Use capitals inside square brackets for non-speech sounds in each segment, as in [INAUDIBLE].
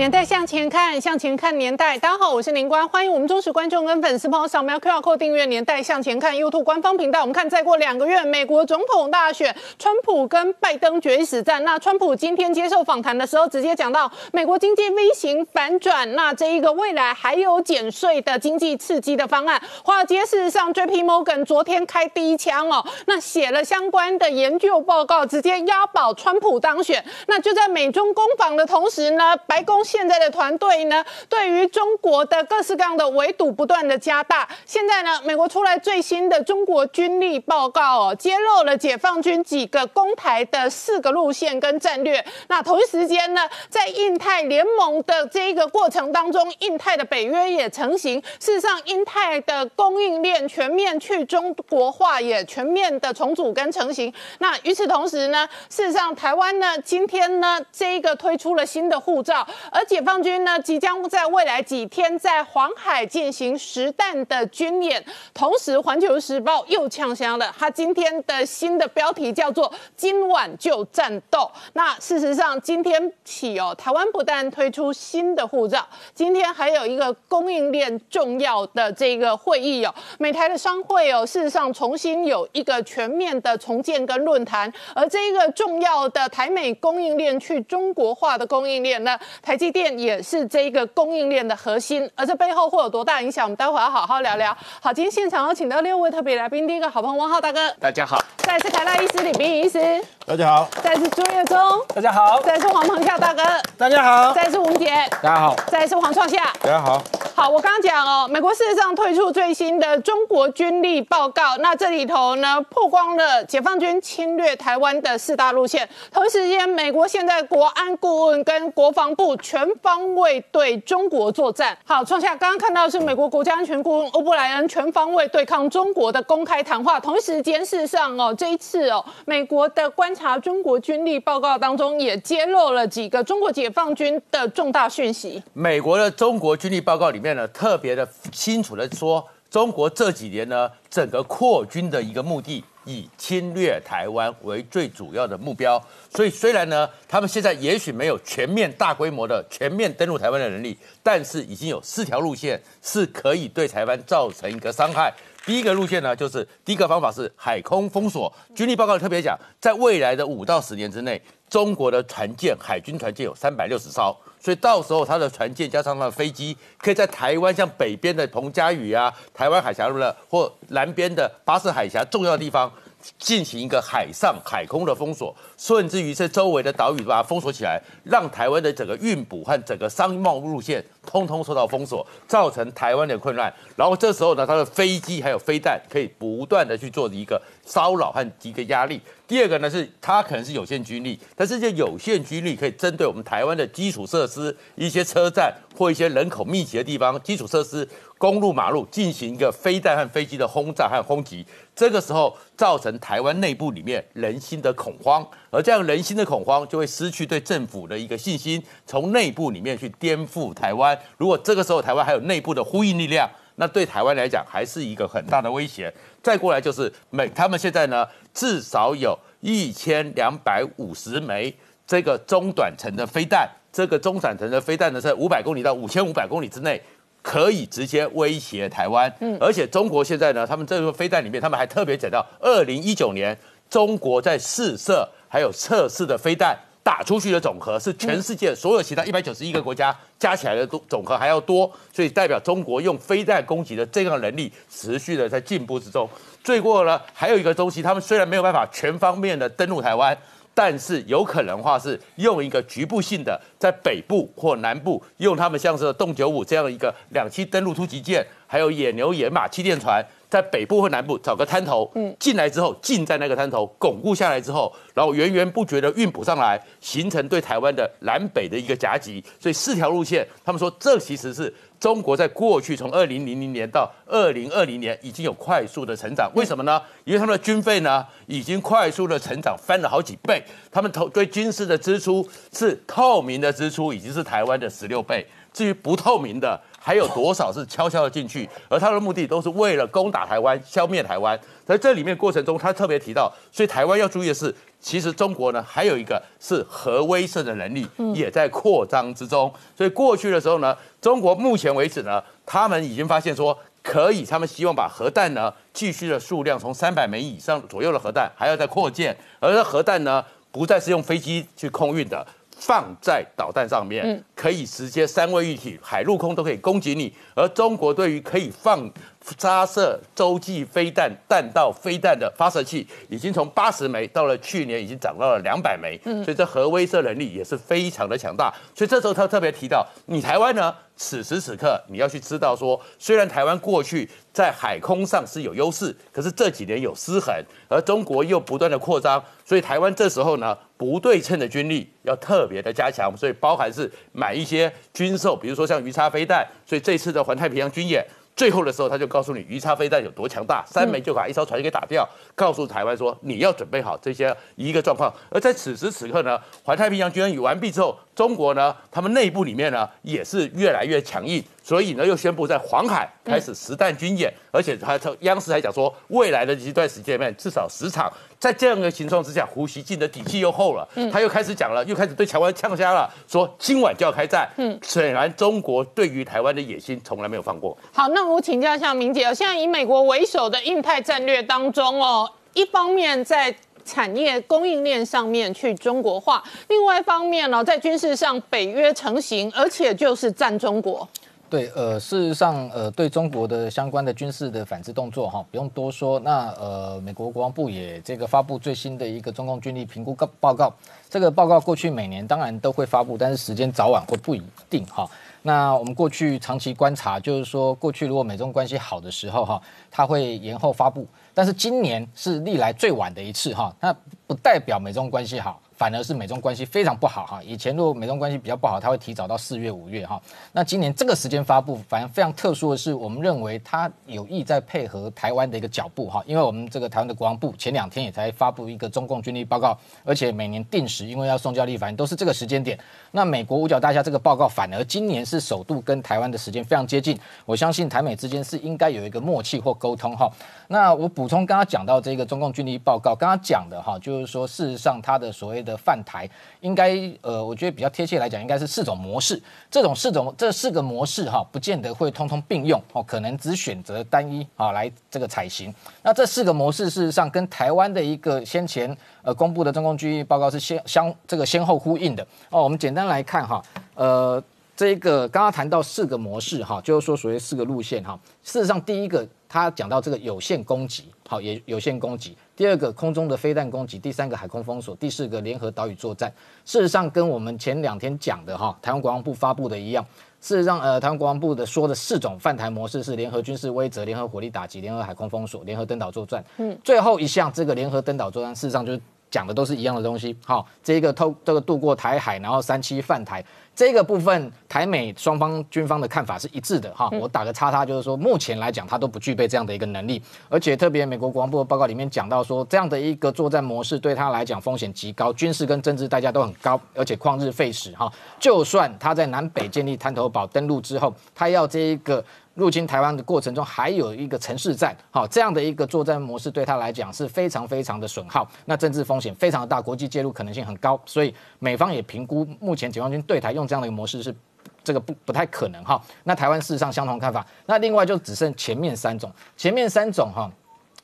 年代向前看，向前看年代。大家好，我是林官，欢迎我们忠实观众跟粉丝朋友扫描 QR Code 订阅《年代向前看》YouTube 官方频道。我们看，再过两个月，美国总统大选，川普跟拜登决一死战。那川普今天接受访谈的时候，直接讲到美国经济 V 型反转，那这一个未来还有减税的经济刺激的方案。华尔街事实上，JP Morgan 昨天开第一枪哦，那写了相关的研究报告，直接押宝川普当选。那就在美中攻防的同时呢，白宫。现在的团队呢，对于中国的各式各样的围堵不断的加大。现在呢，美国出来最新的中国军力报告哦，揭露了解放军几个攻台的四个路线跟战略。那同一时间呢，在印太联盟的这一个过程当中，印太的北约也成型。事实上，印太的供应链全面去中国化也全面的重组跟成型。那与此同时呢，事实上台湾呢，今天呢，这一个推出了新的护照。而解放军呢，即将在未来几天在黄海进行实弹的军演。同时，《环球时报》又呛香了，它今天的新的标题叫做“今晚就战斗”。那事实上，今天起哦，台湾不但推出新的护照，今天还有一个供应链重要的这个会议哦，美台的商会哦，事实上重新有一个全面的重建跟论坛。而这一个重要的台美供应链去中国化的供应链呢，台积。电也是这一个供应链的核心，而这背后会有多大影响？我们待会要好好聊聊。好，今天现场有请到六位特别来宾，第一个好朋友汪浩大哥，大家好；再次台大医师李冰仪医师，大家好；再次朱月忠，大家好；再次黄鹏孝大哥，大家好；再次吴杰，大家好；再次黄创夏，大家好。好，我刚刚讲哦，美国事实上推出最新的中国军力报告，那这里头呢曝光了解放军侵略台湾的四大路线。同时间，美国现在国安顾问跟国防部全方位对中国作战。好，创下刚刚看到是美国国家安全顾问欧布莱恩全方位对抗中国的公开谈话。同时间，事上哦，这一次哦，美国的观察中国军力报告当中也揭露了几个中国解放军的重大讯息。美国的中国军力报告里面。呢，特别的清楚的说，中国这几年呢，整个扩军的一个目的以侵略台湾为最主要的目标。所以虽然呢，他们现在也许没有全面大规模的全面登陆台湾的能力，但是已经有四条路线是可以对台湾造成一个伤害。第一个路线呢，就是第一个方法是海空封锁。军力报告特别讲，在未来的五到十年之内，中国的船舰海军船舰有三百六十艘。所以到时候，它的船舰加上它的飞机，可以在台湾像北边的彭佳屿啊、台湾海峡路了或南边的巴士海峡重要地方，进行一个海上、海空的封锁，甚至于这周围的岛屿把它封锁起来，让台湾的整个运补和整个商贸路线通通受到封锁，造成台湾的困难。然后这时候呢，它的飞机还有飞弹可以不断的去做一个骚扰和一个压力。第二个呢，是它可能是有限军力，但是这有限军力可以针对我们台湾的基础设施、一些车站或一些人口密集的地方，基础设施、公路、马路进行一个飞弹和飞机的轰炸和轰击。这个时候造成台湾内部里面人心的恐慌，而这样人心的恐慌就会失去对政府的一个信心，从内部里面去颠覆台湾。如果这个时候台湾还有内部的呼应力量，那对台湾来讲还是一个很大的威胁。再过来就是美，他们现在呢至少有一千两百五十枚这个中短程的飞弹，这个中短程的飞弹呢在五百公里到五千五百公里之内可以直接威胁台湾。嗯，而且中国现在呢，他们这个飞弹里面，他们还特别讲到，二零一九年中国在试射还有测试的飞弹。打出去的总和是全世界所有其他一百九十一个国家加起来的总总和还要多，所以代表中国用飞弹攻击的这样能力持续的在进步之中。最过呢，还有一个东西，他们虽然没有办法全方面的登陆台湾，但是有可能话是用一个局部性的在北部或南部，用他们像是洞九五这样一个两栖登陆突击舰，还有野牛、野马气垫船。在北部或南部找个滩头，嗯，进来之后进在那个滩头巩固下来之后，然后源源不绝的运补上来，形成对台湾的南北的一个夹击。所以四条路线，他们说这其实是中国在过去从二零零零年到二零二零年已经有快速的成长。为什么呢？因为他们的军费呢已经快速的成长，翻了好几倍。他们投对军事的支出是透明的支出，已经是台湾的十六倍。至于不透明的。还有多少是悄悄的进去？而他的目的都是为了攻打台湾、消灭台湾。在这里面过程中，他特别提到，所以台湾要注意的是，其实中国呢还有一个是核威慑的能力，也在扩张之中。所以过去的时候呢，中国目前为止呢，他们已经发现说可以，他们希望把核弹呢继续的数量从三百枚以上左右的核弹还要再扩建，而核弹呢不再是用飞机去空运的。放在导弹上面，可以直接三位一体，海陆空都可以攻击你。而中国对于可以放发射洲际飞弹、弹道飞弹的发射器，已经从八十枚到了去年已经涨到了两百枚。所以这核威慑能力也是非常的强大。所以这时候他特别提到，你台湾呢，此时此刻你要去知道说，虽然台湾过去在海空上是有优势，可是这几年有失衡，而中国又不断的扩张，所以台湾这时候呢。不对称的军力要特别的加强，所以包含是买一些军售，比如说像鱼叉飞弹。所以这次的环太平洋军演，最后的时候他就告诉你鱼叉飞弹有多强大，三枚就把一艘船给打掉，告诉台湾说你要准备好这些一个状况。而在此时此刻呢，环太平洋军演完毕之后，中国呢，他们内部里面呢也是越来越强硬。所以呢，又宣布在黄海开始实弹军演，而且还央视还讲说，未来的一段时间里面至少十场。在这样的情况之下，胡锡进的底气又厚了，他又开始讲了，又开始对台湾呛瞎了，说今晚就要开战。嗯，显然中国对于台湾的野心从来没有放过。好，那我请教一下明姐，现在以美国为首的印太战略当中哦，一方面在产业供应链上面去中国化，另外一方面呢，在军事上北约成型，而且就是战中国。对，呃，事实上，呃，对中国的相关的军事的反制动作，哈，不用多说。那呃，美国国防部也这个发布最新的一个中共军力评估报报告。这个报告过去每年当然都会发布，但是时间早晚会不一定，哈。那我们过去长期观察，就是说过去如果美中关系好的时候，哈，它会延后发布。但是今年是历来最晚的一次，哈，那不代表美中关系好。反而是美中关系非常不好哈，以前如果美中关系比较不好，它会提早到四月五月哈。那今年这个时间发布，反而非常特殊的是，我们认为它有意在配合台湾的一个脚步哈，因为我们这个台湾的国防部前两天也才发布一个中共军力报告，而且每年定时，因为要送交立法院都是这个时间点。那美国五角大厦这个报告，反而今年是首度跟台湾的时间非常接近，我相信台美之间是应该有一个默契或沟通哈。那我补充刚刚讲到这个中共军力报告，刚刚讲的哈，就是说事实上它的所谓的。泛台应该呃，我觉得比较贴切来讲，应该是四种模式。这种四种这四个模式哈，不见得会通通并用哦，可能只选择单一啊来这个采行。那这四个模式事实上跟台湾的一个先前呃公布的中共军报告是先相这个先后呼应的哦。我们简单来看哈，呃，这个刚刚谈到四个模式哈，就是说所谓四个路线哈。事实上，第一个他讲到这个有限攻击，好也有限攻击。第二个空中的飞弹攻击，第三个海空封锁，第四个联合岛屿作战。事实上，跟我们前两天讲的哈，台湾国防部发布的一样。事实上，呃，台湾国防部的说的四种犯台模式是联合军事威慑、联合火力打击、联合海空封锁、联合登岛作战。嗯，最后一项这个联合登岛作战，事实上就是讲的都是一样的东西。好，这一个透这个渡过台海，然后三七犯台。这个部分台美双方军方的看法是一致的哈，我打个叉叉，就是说目前来讲，它都不具备这样的一个能力，而且特别美国国防部的报告里面讲到说，这样的一个作战模式对他来讲风险极高，军事跟政治代价都很高，而且旷日费时哈。就算他在南北建立滩头堡登陆之后，他要这一个。入侵台湾的过程中，还有一个城市战，好这样的一个作战模式，对他来讲是非常非常的损耗，那政治风险非常的大，国际介入可能性很高，所以美方也评估，目前解放军对台用这样的一个模式是这个不不太可能哈。那台湾事实上相同看法，那另外就只剩前面三种，前面三种哈，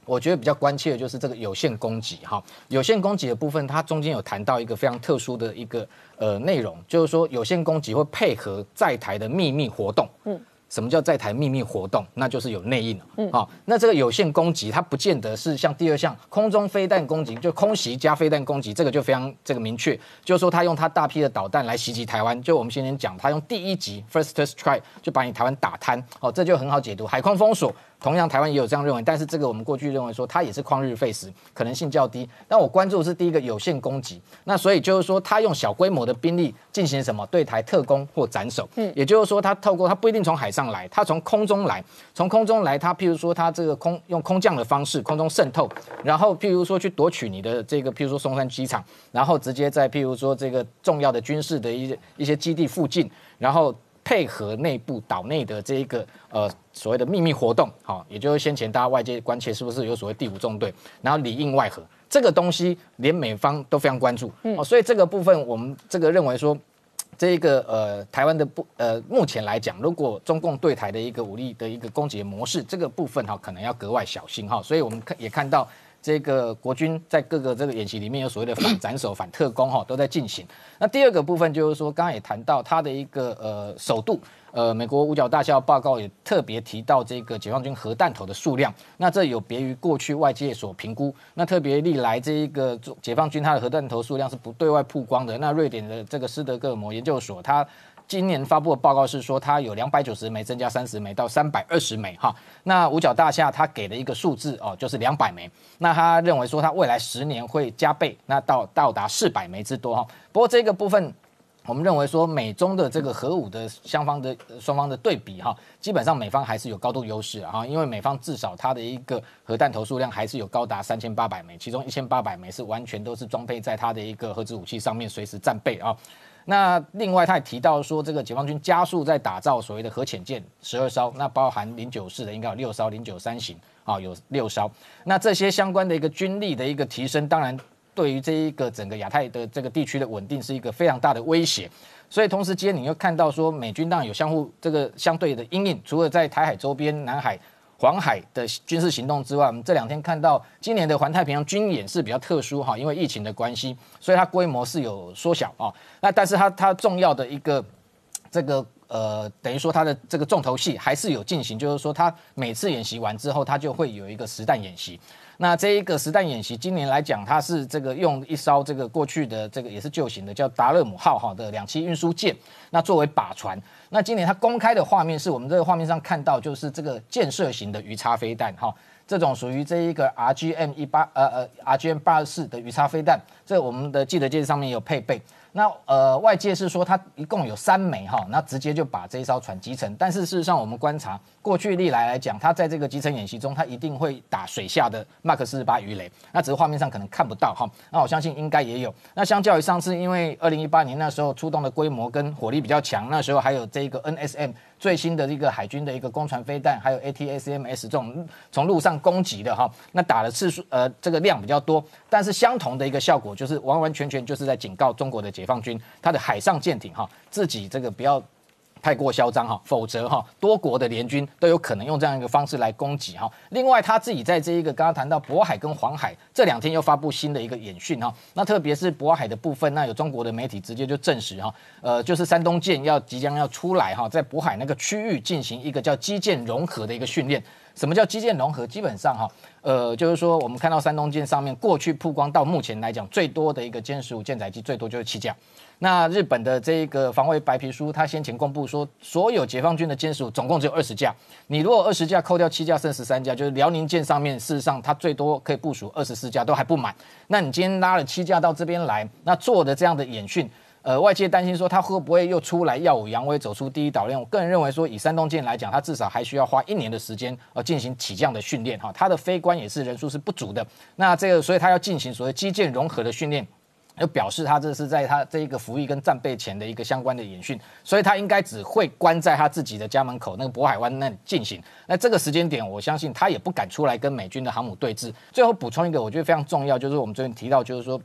我觉得比较关切的就是这个有限攻击哈，有限攻击的部分，它中间有谈到一个非常特殊的一个呃内容，就是说有限攻击会配合在台的秘密活动，嗯。什么叫在台秘密活动？那就是有内应了。嗯，好，那这个有限攻击，它不见得是像第二项空中飞弹攻击，就空袭加飞弹攻击，这个就非常这个明确，就是说他用他大批的导弹来袭击台湾。就我们先前讲，他用第一级 first strike 就把你台湾打瘫。哦，这就很好解读。海空封锁同样台湾也有这样认为，但是这个我们过去认为说它也是旷日费时，可能性较低。但我关注的是第一个有限攻击，那所以就是说他用小规模的兵力进行什么对台特攻或斩首，嗯，也就是说他透过他不一定从海上来，他从空中来，从空中来，他譬如说他这个空用空降的方式空中渗透，然后譬如说去夺取你的这个譬如说松山机场，然后直接在譬如说这个重要的军事的一些一些基地附近，然后。配合内部岛内的这一个呃所谓的秘密活动，好，也就是先前大家外界关切是不是有所谓第五纵队，然后里应外合这个东西，连美方都非常关注，哦，所以这个部分我们这个认为说，这一个呃台湾的不呃目前来讲，如果中共对台的一个武力的一个攻击模式，这个部分哈可能要格外小心哈，所以我们看也看到。这个国军在各个这个演习里面有所谓的反斩首、反特工哈，都在进行。那第二个部分就是说，刚刚也谈到它的一个呃首度，呃，美国五角大校报告也特别提到这个解放军核弹头的数量。那这有别于过去外界所评估，那特别历来这一个解放军它的核弹头数量是不对外曝光的。那瑞典的这个斯德哥尔摩研究所它。今年发布的报告是说，它有两百九十枚增加三十枚到三百二十枚哈。那五角大厦它给的一个数字哦，就是两百枚。那他认为说，它未来十年会加倍，那到到达四百枚之多哈。不过这个部分，我们认为说，美中的这个核武的双方的双方的对比哈，基本上美方还是有高度优势啊，因为美方至少它的一个核弹头数量还是有高达三千八百枚，其中一千八百枚是完全都是装配在它的一个核子武器上面，随时战备啊。那另外，他也提到说，这个解放军加速在打造所谓的核潜舰十二艘，那包含零九式的应该有六艘，零九三型啊有六艘。那这些相关的一个军力的一个提升，当然对于这一个整个亚太的这个地区的稳定是一个非常大的威胁。所以同时间，你又看到说，美军当然有相互这个相对的阴影，除了在台海周边、南海。黄海的军事行动之外，我们这两天看到今年的环太平洋军演是比较特殊哈，因为疫情的关系，所以它规模是有缩小啊。那但是它它重要的一个这个呃，等于说它的这个重头戏还是有进行，就是说它每次演习完之后，它就会有一个实弹演习。那这一个实弹演习，今年来讲，它是这个用一艘这个过去的这个也是旧型的叫达勒姆号哈的两栖运输舰，那作为靶船。那今年它公开的画面是我们这个画面上看到，就是这个建设型的鱼叉飞弹哈，这种属于这一个 R G M 一八呃呃 R G M 八四的鱼叉飞弹，这我们的记者介绍上面有配备。那呃，外界是说它一共有三枚哈，那直接就把这一艘船击沉。但是事实上，我们观察过去历来来讲，它在这个集成演习中，它一定会打水下的马克四十八鱼雷。那只是画面上可能看不到哈。那我相信应该也有。那相较于上次，因为二零一八年那时候出动的规模跟火力比较强，那时候还有这个 NSM。最新的一个海军的一个攻船飞弹，还有 ATACMS 这种从陆上攻击的哈，那打的次数呃这个量比较多，但是相同的一个效果就是完完全全就是在警告中国的解放军，他的海上舰艇哈自己这个不要。太过嚣张哈，否则哈多国的联军都有可能用这样一个方式来攻击哈。另外，他自己在这一个刚刚谈到渤海跟黄海这两天又发布新的一个演训哈。那特别是渤海的部分，那有中国的媒体直接就证实哈，呃，就是山东舰要即将要出来哈，在渤海那个区域进行一个叫基建融合的一个训练。什么叫基建融合？基本上哈，呃，就是说我们看到山东舰上面过去曝光到目前来讲最多的一个歼十五舰载机，最多就是七架。那日本的这个防卫白皮书，他先前公布说，所有解放军的歼十五总共只有二十架。你如果二十架扣掉七架，剩十三架，就是辽宁舰上面，事实上它最多可以部署二十四架，都还不满。那你今天拉了七架到这边来，那做的这样的演训，呃，外界担心说他会不会又出来耀武扬威，走出第一岛链？我个人认为说，以山东舰来讲，它至少还需要花一年的时间呃进行起降的训练哈，它的飞官也是人数是不足的。那这个，所以他要进行所谓基建融合的训练。就表示他这是在他这一个服役跟战备前的一个相关的演训，所以他应该只会关在他自己的家门口那个渤海湾那里进行。那这个时间点，我相信他也不敢出来跟美军的航母对峙。最后补充一个，我觉得非常重要，就是我们昨天提到，就是说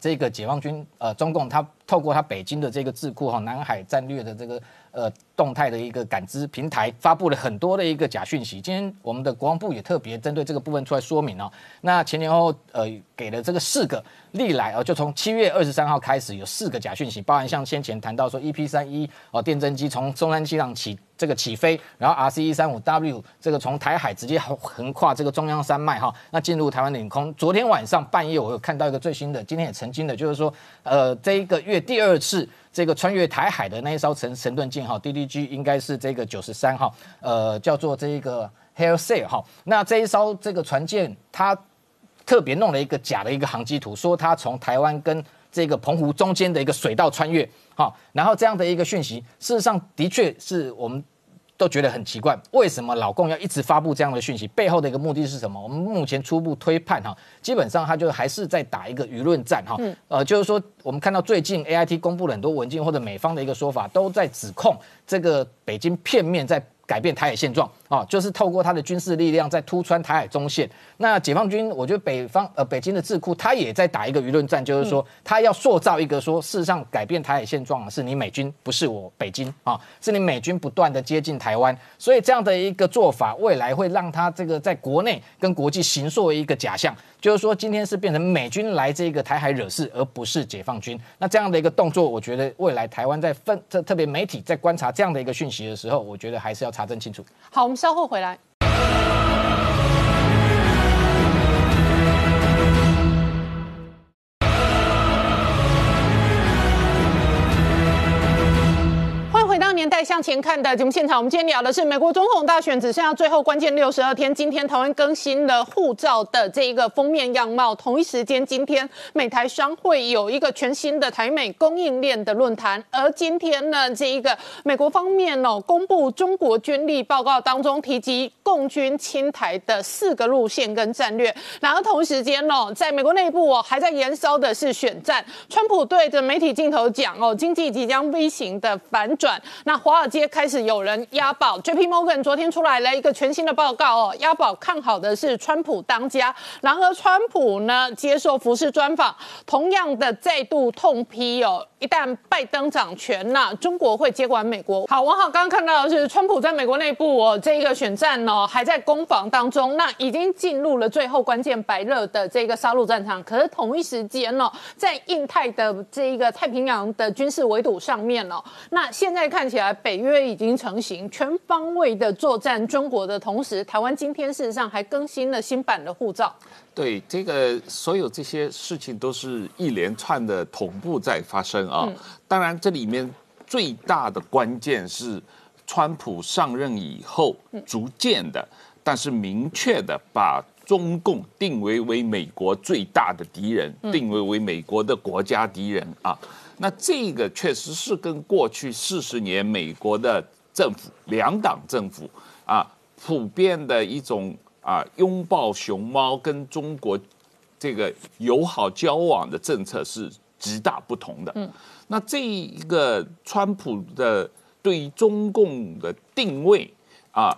这个解放军呃中共他透过他北京的这个智库哈南海战略的这个呃。动态的一个感知平台发布了很多的一个假讯息。今天我们的国防部也特别针对这个部分出来说明哦。那前前后后呃给了这个四个历来哦，就从七月二十三号开始有四个假讯息，包含像先前谈到说 EP 三一哦电侦机从中山机场起这个起飞，然后 RC 一三五 W 这个从台海直接横跨这个中央山脉哈，那进入台湾领空。昨天晚上半夜我有看到一个最新的，今天也曾经的，就是说呃这一个月第二次。这个穿越台海的那一艘神神盾舰哈滴滴应该是这个九十三号，呃，叫做这个 Hail Sail 哈，那这一艘这个船舰，它特别弄了一个假的一个航机图，说它从台湾跟这个澎湖中间的一个水道穿越，好，然后这样的一个讯息，事实上的确是我们。都觉得很奇怪，为什么老共要一直发布这样的讯息？背后的一个目的是什么？我们目前初步推判哈，基本上他就还是在打一个舆论战哈。呃，就是说我们看到最近 A I T 公布了很多文件，或者美方的一个说法，都在指控这个北京片面在。改变台海现状啊，就是透过他的军事力量在突穿台海中线。那解放军，我觉得北方呃北京的智库，他也在打一个舆论战，就是说他要塑造一个说，事实上改变台海现状是你美军，不是我北京啊，是你美军不断的接近台湾。所以这样的一个做法，未来会让他这个在国内跟国际形塑一个假象。就是说，今天是变成美军来这个台海惹事，而不是解放军。那这样的一个动作，我觉得未来台湾在分特特别媒体在观察这样的一个讯息的时候，我觉得还是要查证清楚。好，我们稍后回来。年代向前看的节目现场，我们今天聊的是美国总统大选只剩下最后关键六十二天。今天台湾更新了护照的这一个封面样貌。同一时间，今天美台商会有一个全新的台美供应链的论坛。而今天呢，这一个美国方面哦，公布中国军力报告当中提及共军侵台的四个路线跟战略。然后同一时间哦，在美国内部哦，还在燃烧的是选战。川普对着媒体镜头讲哦，经济即将 V 型的反转。那华尔街开始有人押宝，J.P. Morgan 昨天出来了一个全新的报告哦，押宝看好的是川普当家。然而川普呢接受福斯专访，同样的再度痛批哦，一旦拜登掌权那中国会接管美国。好，王好刚刚看到的是川普在美国内部哦，这一个选战呢还在攻防当中，那已经进入了最后关键白热的这个杀戮战场。可是同一时间呢，在印太的这一个太平洋的军事围堵上面哦，那现在看起起来，北约已经成型，全方位的作战中国的同时，台湾今天事实上还更新了新版的护照。对，这个所有这些事情都是一连串的同步在发生啊。当然，这里面最大的关键是，川普上任以后，逐渐的，但是明确的把中共定为为美国最大的敌人，定为为美国的国家敌人啊。那这个确实是跟过去四十年美国的政府两党政府啊，普遍的一种啊拥抱熊猫跟中国这个友好交往的政策是极大不同的。嗯，那这一个川普的对于中共的定位啊，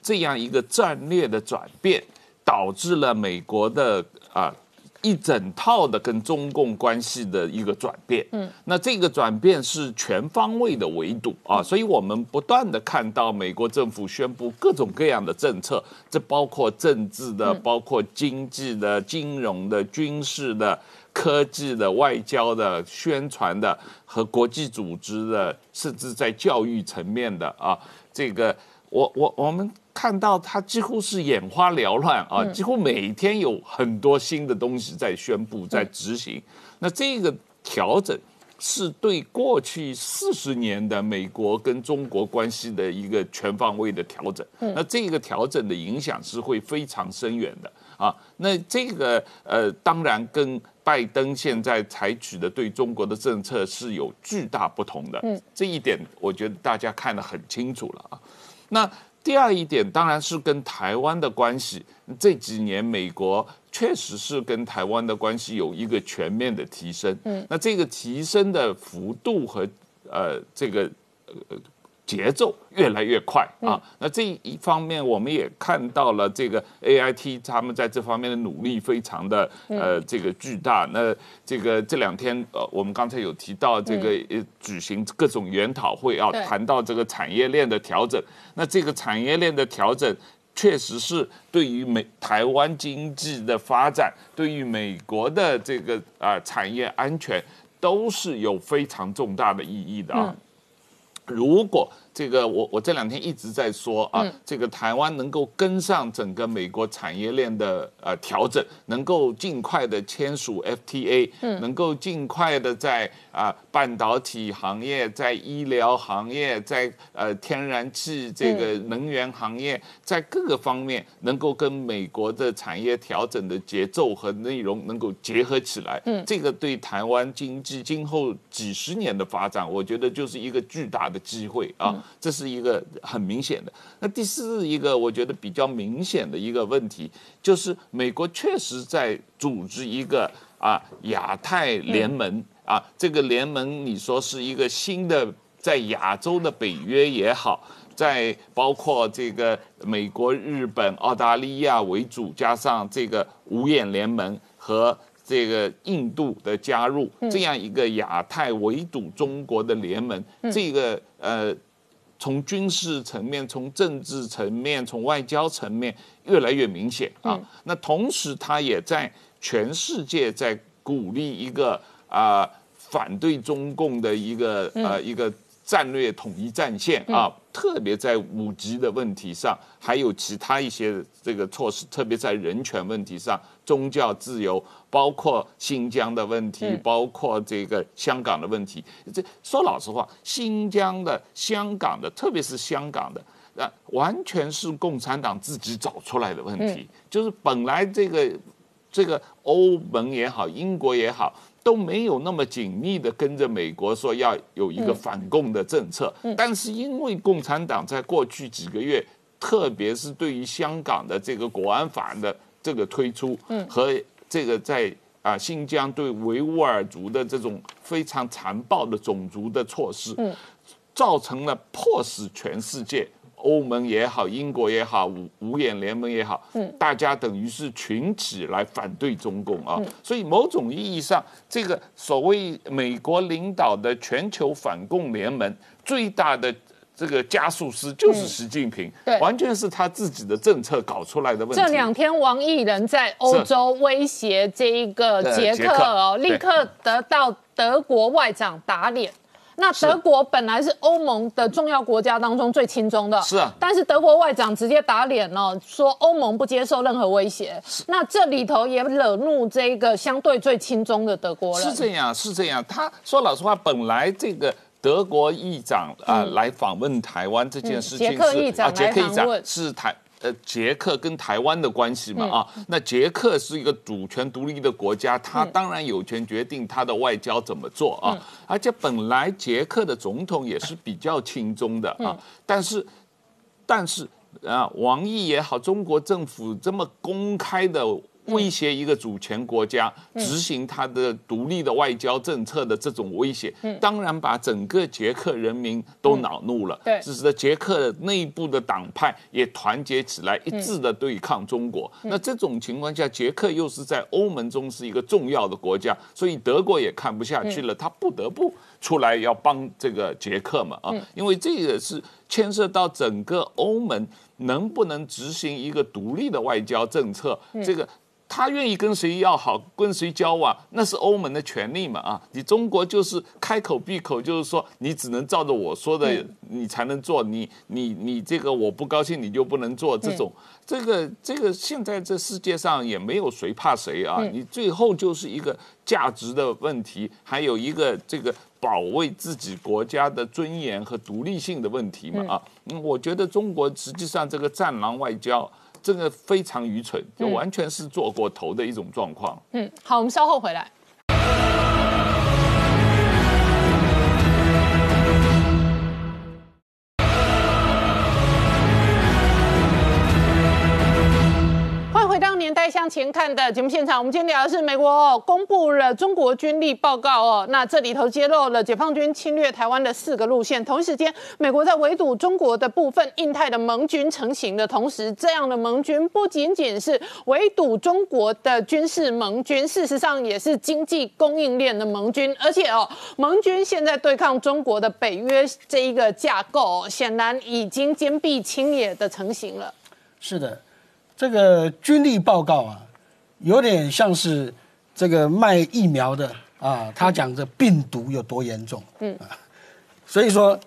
这样一个战略的转变，导致了美国的啊。一整套的跟中共关系的一个转变，嗯，那这个转变是全方位的围堵啊，所以我们不断的看到美国政府宣布各种各样的政策，这包括政治的、包括经济的、金融的、军事的、科技的、外交的、宣传的和国际组织的，甚至在教育层面的啊，这个我我我们。看到他几乎是眼花缭乱啊，几乎每天有很多新的东西在宣布、在执行。那这个调整是对过去四十年的美国跟中国关系的一个全方位的调整。那这个调整的影响是会非常深远的啊。那这个呃，当然跟拜登现在采取的对中国的政策是有巨大不同的。嗯，这一点我觉得大家看得很清楚了啊。那。第二一点当然是跟台湾的关系，这几年美国确实是跟台湾的关系有一个全面的提升。嗯，那这个提升的幅度和呃这个呃。节奏越来越快啊！那这一方面，我们也看到了这个 A I T 他们在这方面的努力非常的呃这个巨大。那这个这两天呃，我们刚才有提到这个呃举行各种研讨会啊，谈到这个产业链的调整。那这个产业链的调整，确实是对于美台湾经济的发展，对于美国的这个啊产业安全，都是有非常重大的意义的啊。如果这个我我这两天一直在说啊，这个台湾能够跟上整个美国产业链的呃调整，能够尽快的签署 FTA，能够尽快的在啊半导体行业、在医疗行业、在呃天然气这个能源行业，在各个方面能够跟美国的产业调整的节奏和内容能够结合起来，这个对台湾经济今后几十年的发展，我觉得就是一个巨大的机会啊。这是一个很明显的。那第四一个，我觉得比较明显的一个问题，就是美国确实在组织一个啊亚太联盟啊，这个联盟你说是一个新的在亚洲的北约也好，在包括这个美国、日本、澳大利亚为主，加上这个五眼联盟和这个印度的加入，这样一个亚太围堵中国的联盟，这个呃。从军事层面、从政治层面、从外交层面越来越明显啊。那同时，他也在全世界在鼓励一个啊反对中共的一个呃一个。战略统一战线啊，特别在五级的问题上，还有其他一些这个措施，特别在人权问题上、宗教自由，包括新疆的问题，包括这个香港的问题。这说老实话，新疆的、香港的，特别是香港的，啊，完全是共产党自己找出来的问题。就是本来这个这个欧盟也好，英国也好。都没有那么紧密的跟着美国说要有一个反共的政策，但是因为共产党在过去几个月，特别是对于香港的这个国安法的这个推出，嗯。和这个在啊新疆对维吾尔族的这种非常残暴的种族的措施，造成了迫使全世界。欧盟也好，英国也好，五五眼联盟也好，嗯，大家等于是群起来反对中共啊，所以某种意义上，这个所谓美国领导的全球反共联盟最大的这个加速师就是习近平，对，完全是他自己的政策搞出来的问题。这两天，王毅人在欧洲威胁这一个捷克哦，立刻得到德国外长打脸。那德国本来是欧盟的重要国家当中最亲中的，是啊，但是德国外长直接打脸了，说欧盟不接受任何威胁。那这里头也惹怒这个相对最亲中的德国人。是这样，是这样。他说老实话，本来这个德国议长啊来访问台湾这件事情是啊，捷克议长是台。呃，捷克跟台湾的关系嘛，啊，那捷克是一个主权独立的国家，他当然有权决定他的外交怎么做啊。而且本来捷克的总统也是比较亲中的啊，但是，但是啊，王毅也好，中国政府这么公开的。威胁一个主权国家执行他的独立的外交政策的这种威胁，当然把整个捷克人民都恼怒了。对，使得捷克内部的党派也团结起来，一致的对抗中国。那这种情况下，捷克又是在欧盟中是一个重要的国家，所以德国也看不下去了，他不得不出来要帮这个捷克嘛啊，因为这个是牵涉到整个欧盟能不能执行一个独立的外交政策，这个。他愿意跟谁要好，跟谁交往，那是欧盟的权利嘛啊！你中国就是开口闭口就是说，你只能照着我说的，你才能做。你你你这个我不高兴，你就不能做。这种这个这个，现在这世界上也没有谁怕谁啊！你最后就是一个价值的问题，还有一个这个保卫自己国家的尊严和独立性的问题嘛啊！嗯，我觉得中国实际上这个战狼外交。这个非常愚蠢，就完全是做过头的一种状况。嗯，好，我们稍后回来。向前看的节目现场，我们今天聊的是美国哦公布了中国军力报告哦，那这里头揭露了解放军侵略台湾的四个路线。同一时间，美国在围堵中国的部分，印太的盟军成型的同时，这样的盟军不仅仅是围堵中国的军事盟军，事实上也是经济供应链的盟军。而且哦，盟军现在对抗中国的北约这一个架构，显然已经坚壁清野的成型了。是的。这个军力报告啊，有点像是这个卖疫苗的啊，他讲这病毒有多严重，嗯，所以说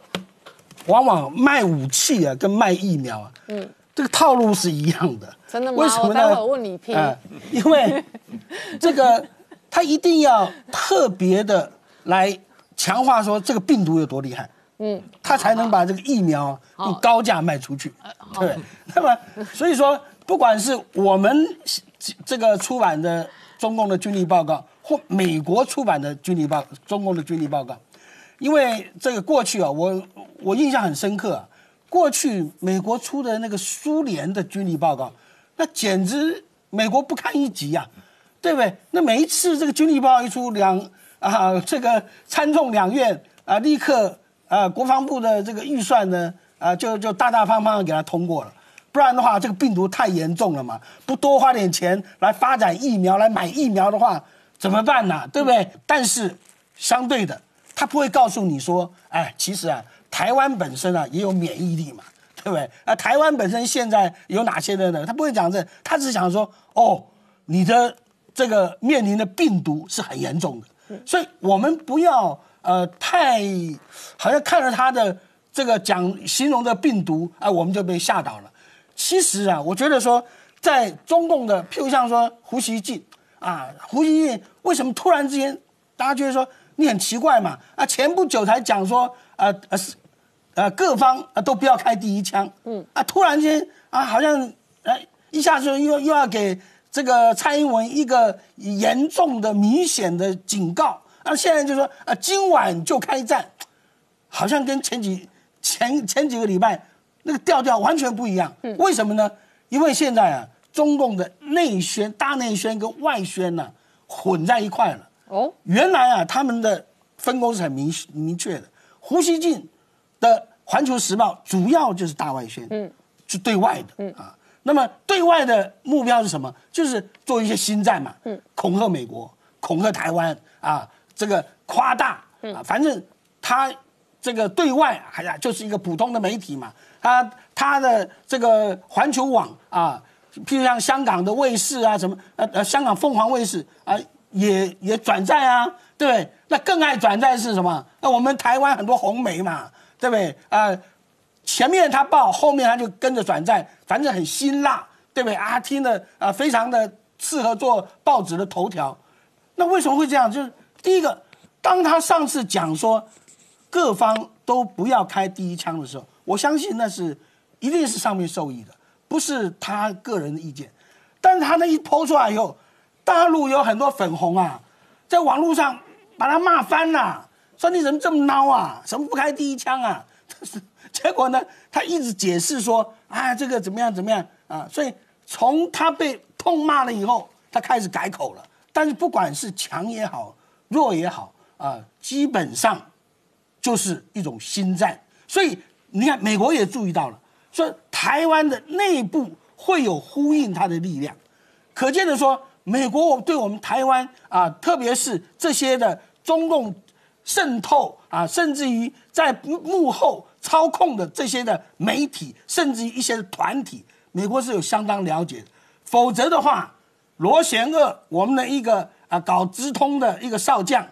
往往卖武器啊，跟卖疫苗啊，嗯，这个套路是一样的。真的吗？为什么我待会？问李批。呃因为 [LAUGHS] 这个他一定要特别的来强化说这个病毒有多厉害，嗯，他才能把这个疫苗啊用高价卖出去，对。那么所以说，不管是我们这个出版的中共的军力报告，或美国出版的军力报中共的军力报告，因为这个过去啊，我我印象很深刻啊，过去美国出的那个苏联的军力报告，那简直美国不堪一击呀、对不对？那每一次这个军力报告一出，两啊这个参众两院啊立刻啊国防部的这个预算呢啊就就大大方方的给它通过了。不然的话，这个病毒太严重了嘛，不多花点钱来发展疫苗、来买疫苗的话，怎么办呢？对不对？但是相对的，他不会告诉你说，哎，其实啊，台湾本身啊也有免疫力嘛，对不对？啊，台湾本身现在有哪些人呢？他不会讲这，他只是想说，哦，你的这个面临的病毒是很严重的，所以我们不要呃太好像看了他的这个讲形容的病毒啊、我们就被吓倒了。其实啊，我觉得说，在中共的，譬如像说胡锡进啊，胡锡进为什么突然之间，大家觉得说你很奇怪嘛？啊，前不久才讲说，呃呃是，呃各方啊都不要开第一枪，嗯，啊突然间啊好像呃一下就又又要给这个蔡英文一个严重的明显的警告，啊现在就说啊今晚就开战，好像跟前几前前几个礼拜那个调调完全不一样。为什么呢？因为现在啊，中共的内宣、大内宣跟外宣呢、混在一块了。哦，原来啊，他们的分工是很明明确的。胡锡进的《环球时报》主要就是大外宣，嗯，是对外的，嗯啊。那么对外的目标是什么？就是做一些新战嘛，嗯，恐吓美国，恐吓台湾啊，这个夸大啊，反正他这个对外哎呀，就是一个普通的媒体嘛，他他的这个环球网啊，譬如像香港的卫视啊，什么呃呃，香港凤凰卫视啊，也也转载啊，对不对？那更爱转载是什么？那我们台湾很多红媒嘛，对不对？啊、前面他报，后面他就跟着转载，反正很辛辣，对不对啊？听的啊、非常的适合做报纸的头条。那为什么会这样？就是第一个，当他上次讲说各方都不要开第一枪的时候，我相信那是一定是上面受益的，不是他个人的意见。但是他那一抛出来以后，大陆有很多粉红啊，在网络上把他骂翻了，说你怎么这么孬啊？什么不开第一枪啊？[LAUGHS] 结果呢，他一直解释说啊，这个怎么样怎么样啊？所以从他被痛骂了以后，他开始改口了。但是不管是强也好，弱也好啊，基本上就是一种心战。所以你看，美国也注意到了，说台湾的内部会有呼应它的力量。可见的说，美国对我们台湾啊，特别是这些的中共渗透啊，甚至于在幕后操控的这些的媒体，甚至于一些团体，美国是有相当了解的。否则的话，罗贤二我们的一个啊搞直通的一个少将，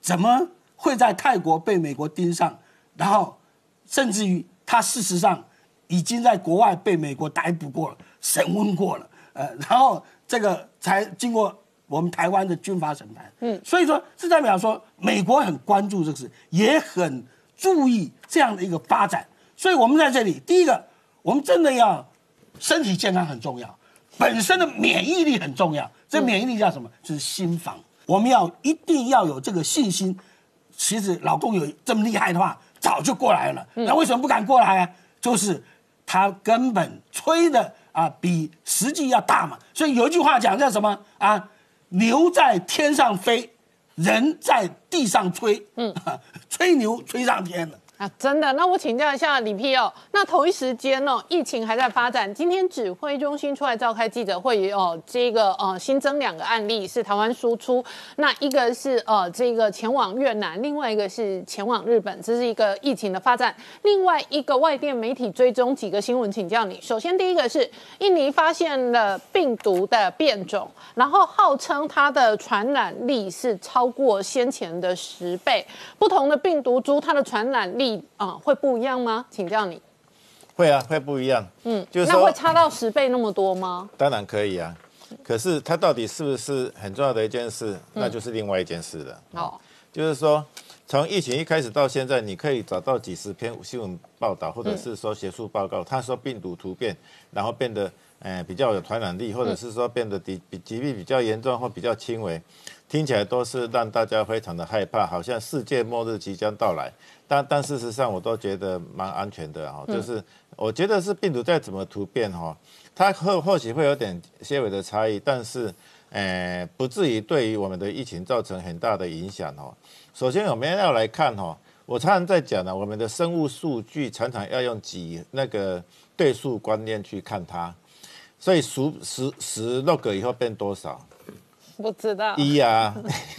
怎么会在泰国被美国盯上？然后甚至于他事实上已经在国外被美国逮捕过了、审问过了，呃，[LAUGHS] 然后这个才经过我们台湾的军法审判。嗯，所以说这代表说美国很关注这个事，也很注意这样的一个发展。所以我们在这里，第一个，我们真的要身体健康很重要，本身的免疫力很重要。这免疫力叫什么？就是心防。我们要一定要有这个信心。其实老公有这么厉害的话，早就过来了。那为什么不敢过来啊？就是他根本吹的啊，比实际要大嘛。所以有一句话讲叫什么啊？牛在天上飞，人在地上吹。嗯，[LAUGHS] 吹牛吹上天了。啊，真的？那我请教一下李 P 哦。那同一时间呢、疫情还在发展。今天指挥中心出来召开记者会，哦，这个呃新增两个案例是台湾输出，那一个是呃这个前往越南，另外一个是前往日本，这是一个疫情的发展。另外一个外电媒体追踪几个新闻，请教你。首先第一个是印尼发现了病毒的变种，然后号称它的传染力是超过先前的十倍，不同的病毒株它的传染力。力啊、会不一样吗？请教你。会啊，会不一样。嗯，就是那会差到十倍那么多吗？当然可以啊，可是它到底是不是很重要的一件事，嗯那就是另外一件事了。好，就是说，从疫情一开始到现在，你可以找到几十篇新闻报道，或者是说学术报告，他说病毒突变，然后变得呃比较有传染力，或者是说变得比比疾病比较严重或比较轻微，听起来都是让大家非常的害怕，好像世界末日即将到来。但但事实上，我都觉得蛮安全的哈，就是我觉得是病毒再怎么突变哈，它或或许会有点些微的差异，但是。呃，不至于对于我们的疫情造成很大的影响哦。首先，我们要来看哦，我常常在讲呢，我们的生物数据常常要用几那个对数观念去看它，所以十十十 log 以后变多少？不知道。一啊，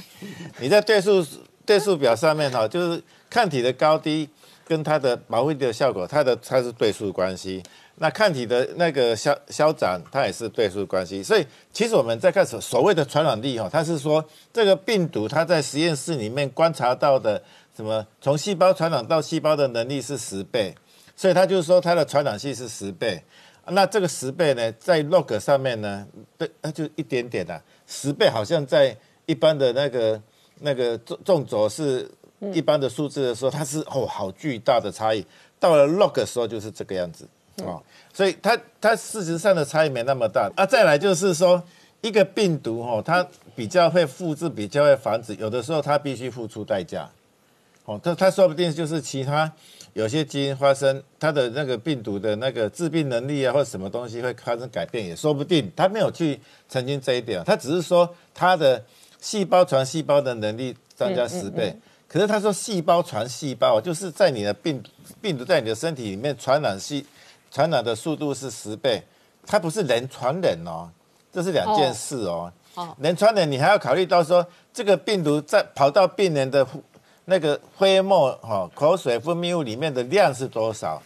[LAUGHS] 你在对数对数表上面哈，就是抗体的高低跟它的保护力的效果，它的它是对数关系。那抗体的那个消消长，它也是对数关系。所以其实我们在看所所谓的传染力哈，它是说这个病毒它在实验室里面观察到的什么，从细胞传染到细胞的能力是十倍，所以它就是说它的传染性是十倍。那这个十倍呢，在 log 上面呢，对，那就一点点的、十倍好像在一般的那个那个纵纵轴是一般的数字的时候，它是哦好巨大的差异，到了 log 的时候就是这个样子哦，所以它它事实上的差异没那么大啊。再来就是说，一个病毒哦，它比较会复制，比较会繁殖，有的时候它必须付出代价。哦，它它说不定就是其他有些基因发生它的那个病毒的那个致病能力啊，或者什么东西会发生改变，也说不定。他没有去澄清这一点，他只是说它的细胞传细胞的能力增加十倍。可是他说细胞传细胞，就是在你的病病毒在你的身体里面传染细传染的速度是十倍，它不是人传人哦，这是两件事哦。哦人传人，你还要考虑到说这个病毒在跑到病人的呼那个飞沫、哈、口水分泌物里面的量是多少？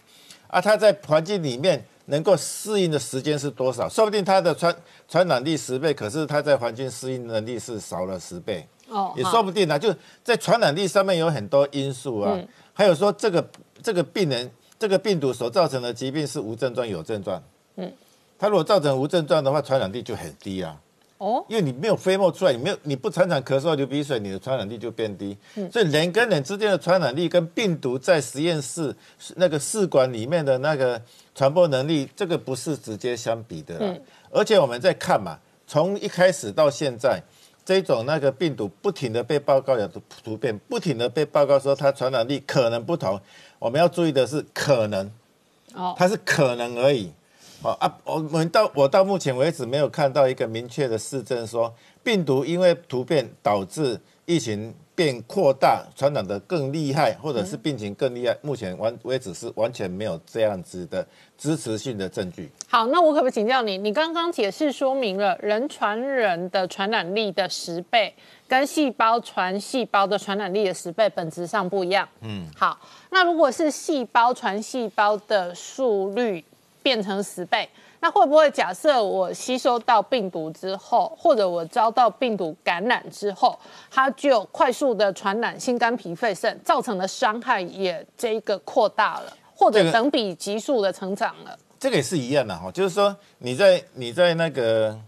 啊，它在环境里面能够适应的时间是多少？说不定它的传传染力十倍，可是它在环境适应能力是少了十倍，哦也说不定啊。就在传染力上面有很多因素啊，还有说这个这个病人这个病毒所造成的疾病是无症状有症状，嗯，它如果造成无症状的话，传染力就很低啊。哦，因为你没有飞沫出来，你没有你不常常咳嗽流鼻水，你的传染力就变低。所以人跟人之间的传染力跟病毒在实验室那个试管里面的那个传播能力，这个不是直接相比的啦。而且我们在看嘛，从一开始到现在，这种那个病毒不停的被报告有突变，不停的被报告说它传染力可能不同。我们要注意的是可能，哦它是可能而已。哦啊，我们到我到目前为止没有看到一个明确的市证说病毒因为突变导致疫情变扩大，传染的更厉害，或者是病情更厉害。目前完为止是完全没有这样子的支持性的证据。好，那我可不可以请教你？你刚刚解释说明了人传人的传染力的十倍，跟细胞传细胞的传染力的十倍本质上不一样。嗯，好，那如果是细胞传细胞的速率变成十倍，那会不会假设我吸收到病毒之后，或者我遭到病毒感染之后，它就快速的传染心肝脾肺肾，造成的伤害也这个扩大了，或者等比急速的成长了？这个也是一样的哈，就是说你在你在那个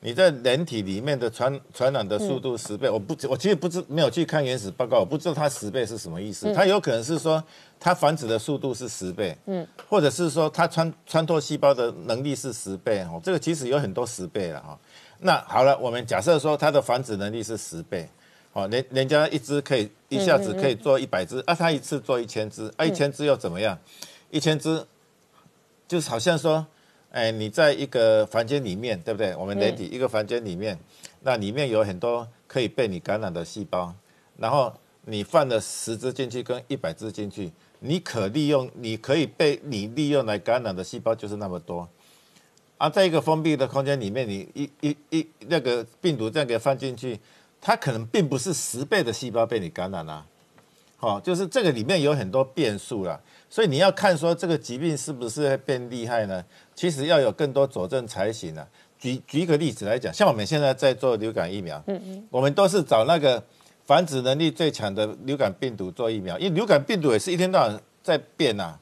你在人体里面的传传染的速度十倍，我不我其实不知没有去看原始报告，我不知道它十倍是什么意思。它有可能是说它繁殖的速度是十倍，嗯，或者是说它穿穿透细胞的能力是十倍哦，这个其实有很多十倍了哈。那好了，我们假设说它的繁殖能力是十倍，哦，人人家一只可以一下子可以做一百只，啊，它一次做一千只，啊，一千只又怎么样？一千只就是好像说，哎，你在一个房间里面，对不对？我们人体一个房间里面，那里面有很多可以被你感染的细胞，然后你放了十只进去跟一百只进去，你可利用，你可以被你利用来感染的细胞就是那么多。啊，在一个封闭的空间里面，你一一一那个病毒这样给放进去，它可能并不是十倍的细胞被你感染了、啊，好、就是这个里面有很多变数了。所以你要看说这个疾病是不是会变厉害呢？其实要有更多佐证才行啊。举举一个例子来讲，像我们现在在做流感疫苗，嗯嗯，我们都是找那个繁殖能力最强的流感病毒做疫苗，因为流感病毒也是一天到晚在变啊。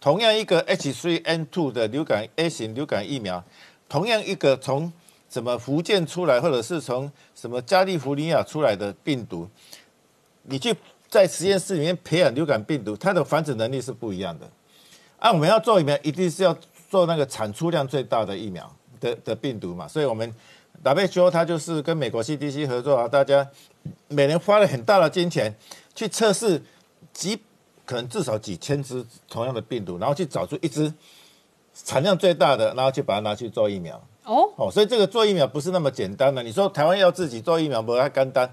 同样一个 H3N2 的流感 A 型流感疫苗，同样一个从什么福建出来，或者是从什么加利福尼亚出来的病毒，你去在实验室里面培养流感病毒，它的繁殖能力是不一样的。啊，我们要做疫苗，一定是要做那个产出量最大的疫苗的的病毒嘛。所以，我们 WHO 它就是跟美国 CDC 合作啊，大家每年花了很大的金钱去测试几可能至少几千只同样的病毒，然后去找出一只产量最大的，然后去把它拿去做疫苗。哦，哦，所以这个做疫苗不是那么简单的。你说台湾要自己做疫苗不太简单，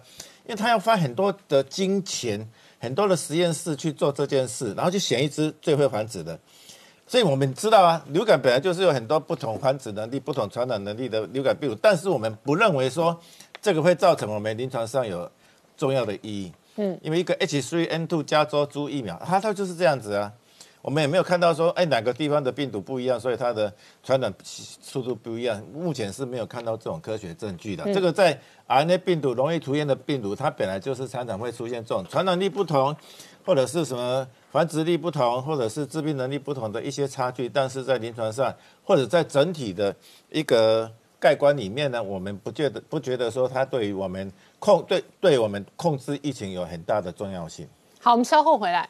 因为他要花很多的金钱、很多的实验室去做这件事，然后去选一只最会繁殖的。所以我们知道啊，流感本来就是有很多不同繁殖能力、不同传染能力的流感病毒，但是我们不认为说这个会造成我们临床上有重要的意义。嗯，因为一个 H3N2 加州猪疫苗，它它就是这样子啊。我们也没有看到说，哎，哪个地方的病毒不一样，所以它的传染速度不一样。目前是没有看到这种科学证据的。这个在 RNA 病毒容易出现的病毒，它本来就是常常会出现这种传染力不同，或者是什么繁殖力不同，或者是致病能力不同的一些差距。但是在临床上，或者在整体的一个概观里面呢，我们不觉得不觉得说它对于我们控对对我们控制疫情有很大的重要性。好，我们稍后回来。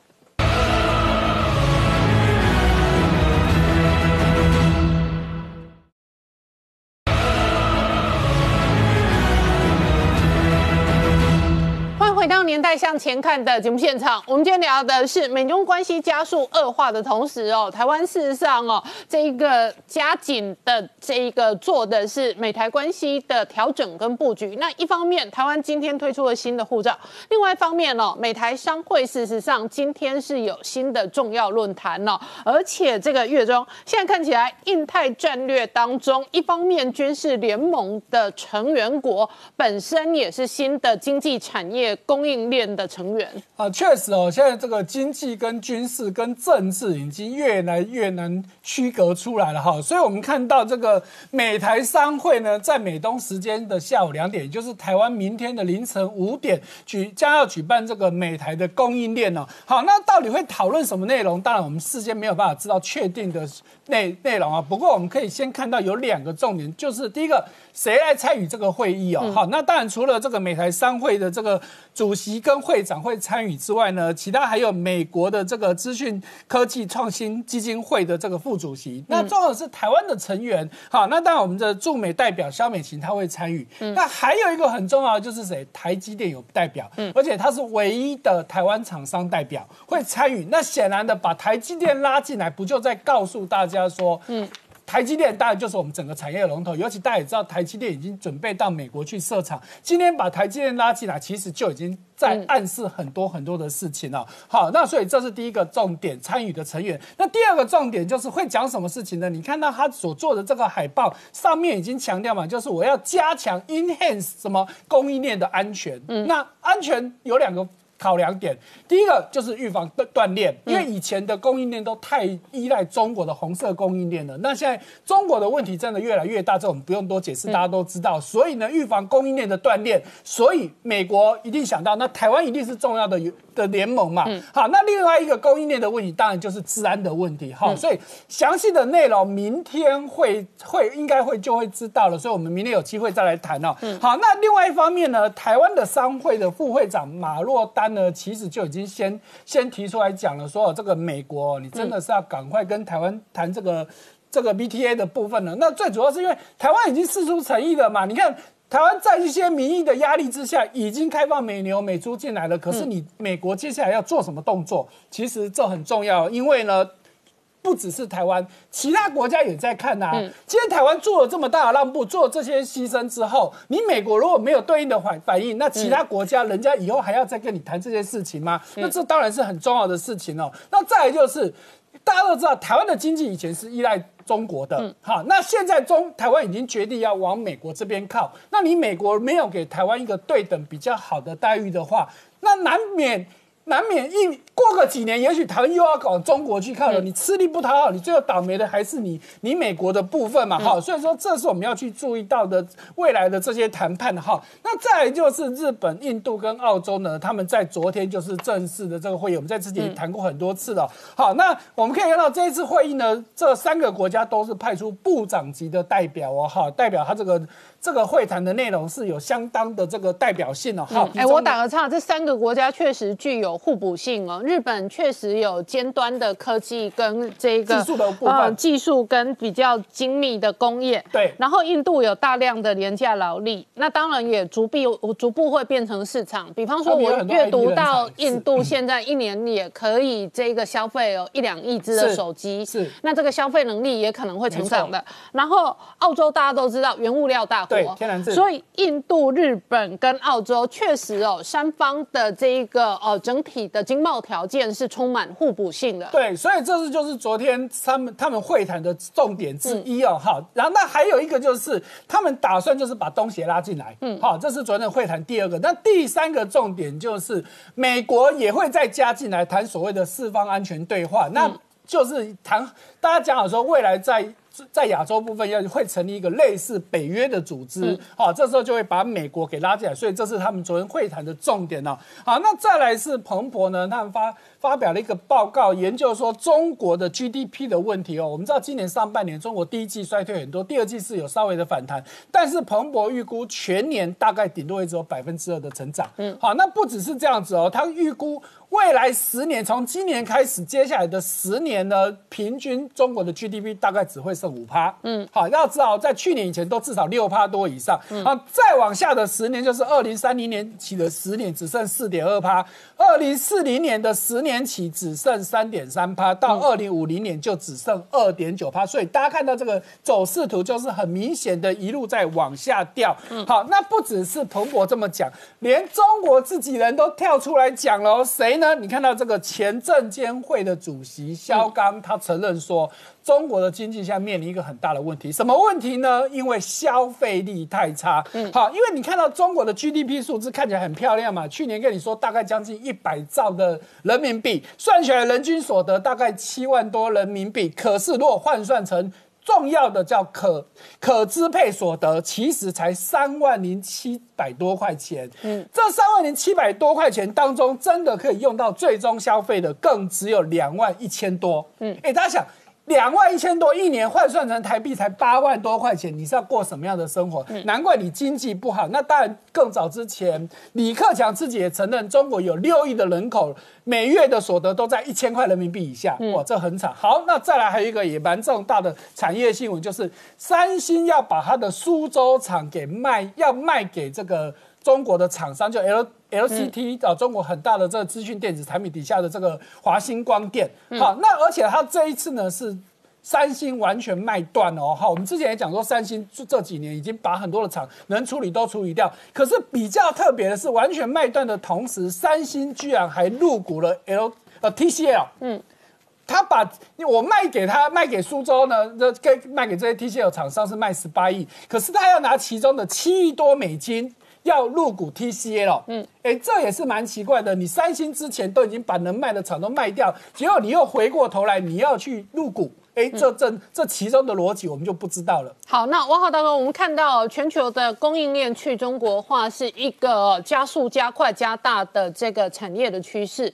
年代向前看的节目现场，我们今天聊的是美中关系加速恶化的同时哦，台湾事实上哦，这一个加紧的这一个做的是美台关系的调整跟布局。那一方面，台湾今天推出了新的护照；另外一方面哦，美台商会事实上今天是有新的重要论坛哦，而且这个月中现在看起来，印太战略当中，一方面军事联盟的成员国本身也是新的经济产业。供应链的成员啊，确实哦，现在这个经济跟军事跟政治已经越来越难区隔出来了哈，所以我们看到这个美台商会呢，在美东时间的下午两点，也就是台湾明天的凌晨五点举将要举办这个美台的供应链哦。好，那到底会讨论什么内容？当然我们事先没有办法知道确定的内内容啊。不过我们可以先看到有两个重点，就是第一个。谁来参与这个会议哦？好，那当然除了这个美台商会的这个主席跟会长会参与之外呢，其他还有美国的这个资讯科技创新基金会的这个副主席。那重要的是台湾的成员。好，那当然我们的驻美代表肖美琴她会参与。那还有一个很重要的就是谁？台积电有代表，而且他是唯一的台湾厂商代表会参与。那显然的把台积电拉进来，不就在告诉大家说，嗯。台积电当然就是我们整个产业的龙头，尤其大家也知道，台积电已经准备到美国去设厂。今天把台积电拉进来，其实就已经在暗示很多很多的事情了。好，那所以这是第一个重点，参与的成员。那第二个重点就是会讲什么事情呢？你看到他所做的这个海报上面已经强调嘛，就是我要加强 enhance 什么供应链的安全。嗯，那安全有两个。考量点，第一个就是预防断断链，因为以前的供应链都太依赖中国的红色供应链了。那现在中国的问题真的越来越大，这我们不用多解释，大家都知道。所以呢，预防供应链的锻炼，所以美国一定想到，那台湾一定是重要的的联盟嘛。好，那另外一个供应链的问题，当然就是治安的问题。好，所以详细的内容明天会会应该会就会知道了。所以我们明天有机会再来谈哦。好，那另外一方面呢，台湾的商会的副会长马若丹。呢，其实就已经先先提出来讲了，说这个美国，你真的是要赶快跟台湾谈这个这个 BTA 的部分了。那最主要是因为台湾已经示出诚意了嘛，你看台湾在一些民意的压力之下，已经开放美牛美猪进来了。可是你美国接下来要做什么动作？其实这很重要，因为呢。不只是台湾，其他国家也在看呐。今天台湾做了这么大的让步，做了这些牺牲之后，你美国如果没有对应的反反应，那其他国家人家以后还要再跟你谈这些事情吗？那这当然是很重要的事情哦。那再来就是，大家都知道台湾的经济以前是依赖中国的，好，那现在中台湾已经决定要往美国这边靠，那你美国没有给台湾一个对等比较好的待遇的话，那难免。难免一过个几年，也许台湾又要搞中国去靠了。你吃力不讨好，你最后倒霉的还是你你美国的部分嘛，哈。所以说，这是我们要去注意到的未来的这些谈判哈。那再来就是日本、印度跟澳洲呢，他们在昨天就是正式的这个会议，我们在之前谈过很多次了。好，那我们可以看到这一次会议呢，这三个国家都是派出部长级的代表哦，哈，代表他这个。这个会谈的内容是有相当的这个代表性哦。好，哎，我打个岔，这三个国家确实具有互补性哦。日本确实有尖端的科技跟这个技术的部分，技术跟比较精密的工业。对。然后印度有大量的廉价劳力，那当然也逐步逐步会变成市场。比方说，我阅读到印度现在一年也可以这个消费有一两亿只的手机，是。那这个消费能力也可能会成长的。然后澳洲大家都知道原物料大。对，天然所以印度、日本跟澳洲确实哦，三方的这一个哦整体的经贸条件是充满互补性的。对，所以这是就是昨天他们他们会谈的重点之一哦。好，然后那还有一个就是他们打算就是把东协拉进来。嗯，好，这是昨天的会谈第二个。那第三个重点就是美国也会再加进来谈所谓的四方安全对话，那就是谈大家讲好说未来在。在亚洲部分要会成立一个类似北约的组织，好，这时候就会把美国给拉进来，所以这是他们昨天会谈的重点呢。好，那再来是彭博呢，他们发发表了一个报告，研究说中国的 GDP 的问题哦。我们知道今年上半年中国第一季衰退很多，第二季是有稍微的反弹，但是彭博预估全年大概顶多也只有百分之二的成长。嗯，好，那不只是这样子哦，他预估。未来十年，从今年开始，接下来的十年呢，平均中国的 GDP 大概只会剩五趴。嗯，好，要知道在去年以前都至少六趴多以上。嗯，好，再往下的十年就是二零三零年起的十年，只剩四点二趴；二零四零年的十年起只剩三点三趴，到二零五零年就只剩二点九趴。所以大家看到这个走势图，就是很明显的一路在往下掉。嗯，好，那不只是彭博这么讲，连中国自己人都跳出来讲了，谁？那你看到这个前证监会的主席肖钢，他承认说，中国的经济现在面临一个很大的问题，什么问题呢？因为消费力太差。嗯，好，因为你看到中国的 GDP 数字看起来很漂亮嘛，去年跟你说大概将近一百兆的人民币，算起来人均所得大概七万多人民币，可是如果换算成重要的叫可可支配所得，其实才三万零七百多块钱。嗯，这三万零七百多块钱当中，真的可以用到最终消费的，更只有两万一千多。嗯，哎，大家想。两万一千多一年换算成台币才八万多块钱，你是要过什么样的生活？难怪你经济不好。那当然，更早之前，李克强自己也承认，中国有六亿的人口，每月的所得都在一千块人民币以下。哇，这很惨。好，那再来还有一个也蛮重大的产业新闻，就是三星要把它的苏州厂给卖，要卖给这个。中国的厂商就 L L C T 啊，中国很大的这个资讯电子产品底下的这个华星光电，好，那而且它这一次呢是三星完全卖断哦，好，我们之前也讲说三星这这几年已经把很多的厂能处理都处理掉，可是比较特别的是，完全卖断的同时，三星居然还入股了 L 呃 T C L，嗯，他把我卖给他卖给苏州呢，这给卖给这些 T C L 厂商是卖十八亿，可是他要拿其中的七亿多美金。要入股 TCL，嗯，哎，这也是蛮奇怪的。你三星之前都已经把能卖的厂都卖掉，结果你又回过头来，你要去入股，哎，这这这其中的逻辑我们就不知道了。好，那王浩大哥，我们看到全球的供应链去中国化是一个加速、加快、加大的这个产业的趋势。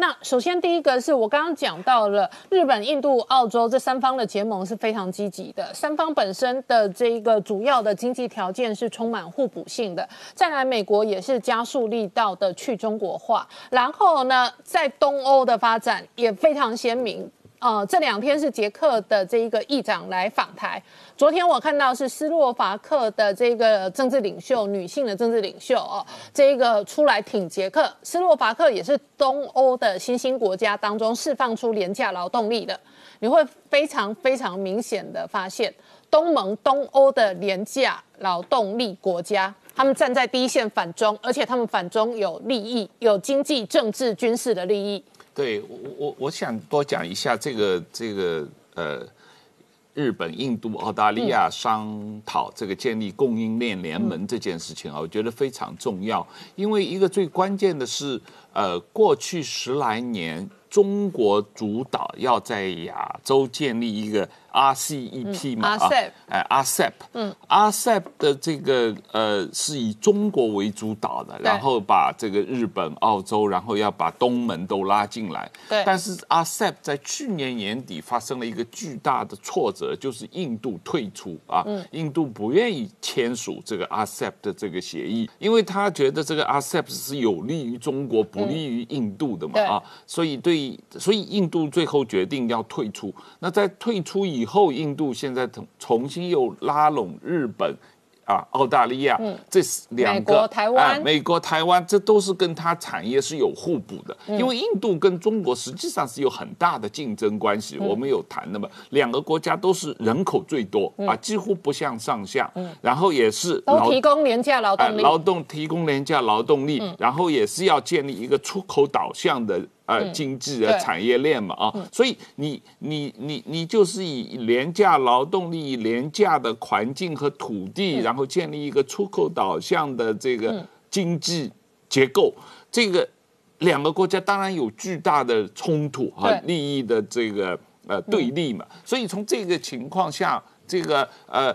那首先第一个是我刚刚讲到了日本、印度、澳洲这三方的结盟是非常积极的，三方本身的这一个主要的经济条件是充满互补性的。再来，美国也是加速力道的去中国化，然后呢，在东欧的发展也非常鲜明。呃，这两天是捷克的这一个议长来访台。昨天我看到是斯洛伐克的这个政治领袖，女性的政治领袖哦，这一个出来挺捷克。斯洛伐克也是东欧的新兴国家当中释放出廉价劳动力的。你会非常非常明显的发现，东盟、东欧的廉价劳动力国家，他们站在第一线反中，而且他们反中有利益，有经济、政治、军事的利益。对我我我想多讲一下这个这个呃日本、印度、澳大利亚商讨这个建立供应链联盟这件事情啊，我觉得非常重要。因为一个最关键的是，呃，过去十来年中国主导要在亚洲建立一个。RCEP 嘛啊，哎，RCEP，嗯，RCEP 的这个呃是以中国为主导的，然后把这个日本、澳洲，然后要把东盟都拉进来。对。但是 RCEP 在去年年底发生了一个巨大的挫折，就是印度退出啊，印度不愿意签署这个 RCEP 的这个协议，因为他觉得这个 RCEP 是有利于中国，不利于印度的嘛啊，所以对，所以印度最后决定要退出。那在退出以后印度现在重重新又拉拢日本。啊，澳大利亚，这两个，美国、台湾，美国、台湾，这都是跟它产业是有互补的。因为印度跟中国实际上是有很大的竞争关系。我们有谈的嘛，两个国家都是人口最多啊，几乎不相上下。然后也是都提供廉价劳动力，劳动提供廉价劳动力，然后也是要建立一个出口导向的。呃，经济的产业链嘛，啊，所以你你你你就是以廉价劳动力、廉价的环境和土地，然后建立一个出口导向的这个经济结构。这个两个国家当然有巨大的冲突和利益的这个呃对立嘛。所以从这个情况下，这个呃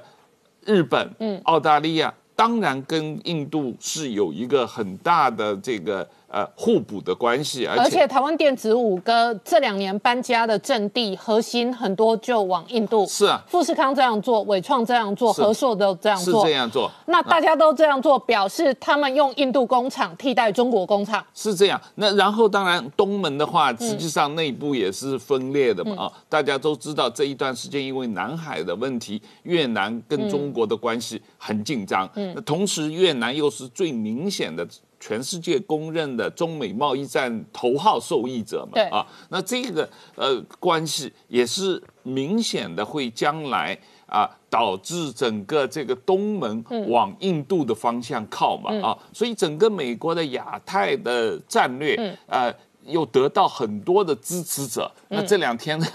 日本、澳大利亚当然跟印度是有一个很大的这个。呃，互补的关系，而且台湾电子五哥这两年搬家的阵地核心很多就往印度，是啊，富士康这样做，伟创这样做，和硕都这样做，是这样做。那大家都这样做，表示他们用印度工厂替代中国工厂，是这样。那然后当然东门的话，实际上内部也是分裂的嘛啊，大家都知道这一段时间因为南海的问题，越南跟中国的关系很紧张，嗯，那同时越南又是最明显的。全世界公认的中美贸易战头号受益者嘛，啊，那这个呃关系也是明显的会将来啊导致整个这个东盟往印度的方向靠嘛，啊，所以整个美国的亚太的战略，呃。又得到很多的支持者。那这两天呢，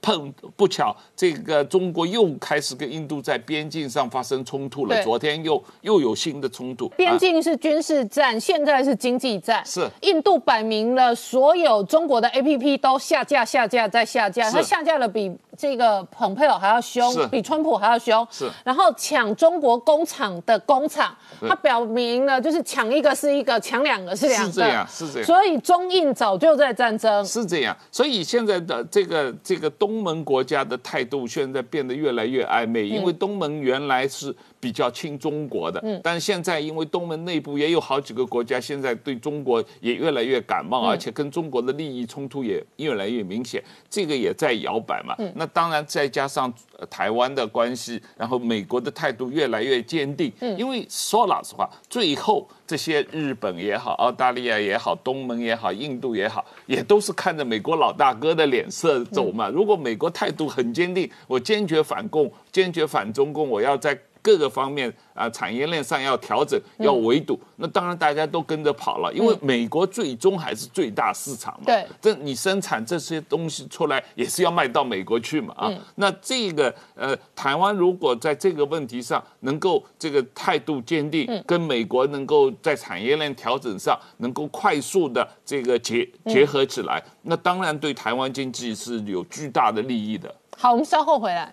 碰不巧，这个中国又开始跟印度在边境上发生冲突了。昨天又又有新的冲突。边境是军事战，现在是经济战。是印度摆明了，所有中国的 A P P 都下架、下架再下架。它下架了比这个蓬佩奥还要凶，比川普还要凶。是。然后抢中国工厂的工厂，它表明了就是抢一个是一个，抢两个是两个。是这样，是这样。所以中印早。早就在战争是这样，所以现在的这个这个东盟国家的态度现在变得越来越暧昧，因为东盟原来是。比较亲中国的，但是现在因为东盟内部也有好几个国家，现在对中国也越来越感冒，而且跟中国的利益冲突也越来越明显，这个也在摇摆嘛。那当然再加上台湾的关系，然后美国的态度越来越坚定。因为说老实话，最后这些日本也好、澳大利亚也好、东盟也好、印度也好，也都是看着美国老大哥的脸色走嘛。如果美国态度很坚定，我坚决反共、坚决反中共，我要在。各个方面啊，产业链上要调整，要围堵，那当然大家都跟着跑了，因为美国最终还是最大市场嘛。对，这你生产这些东西出来，也是要卖到美国去嘛啊。那这个呃，台湾如果在这个问题上能够这个态度坚定，跟美国能够在产业链调整上能够快速的这个结结合起来，那当然对台湾经济是有巨大的利益的。好，我们稍后回来。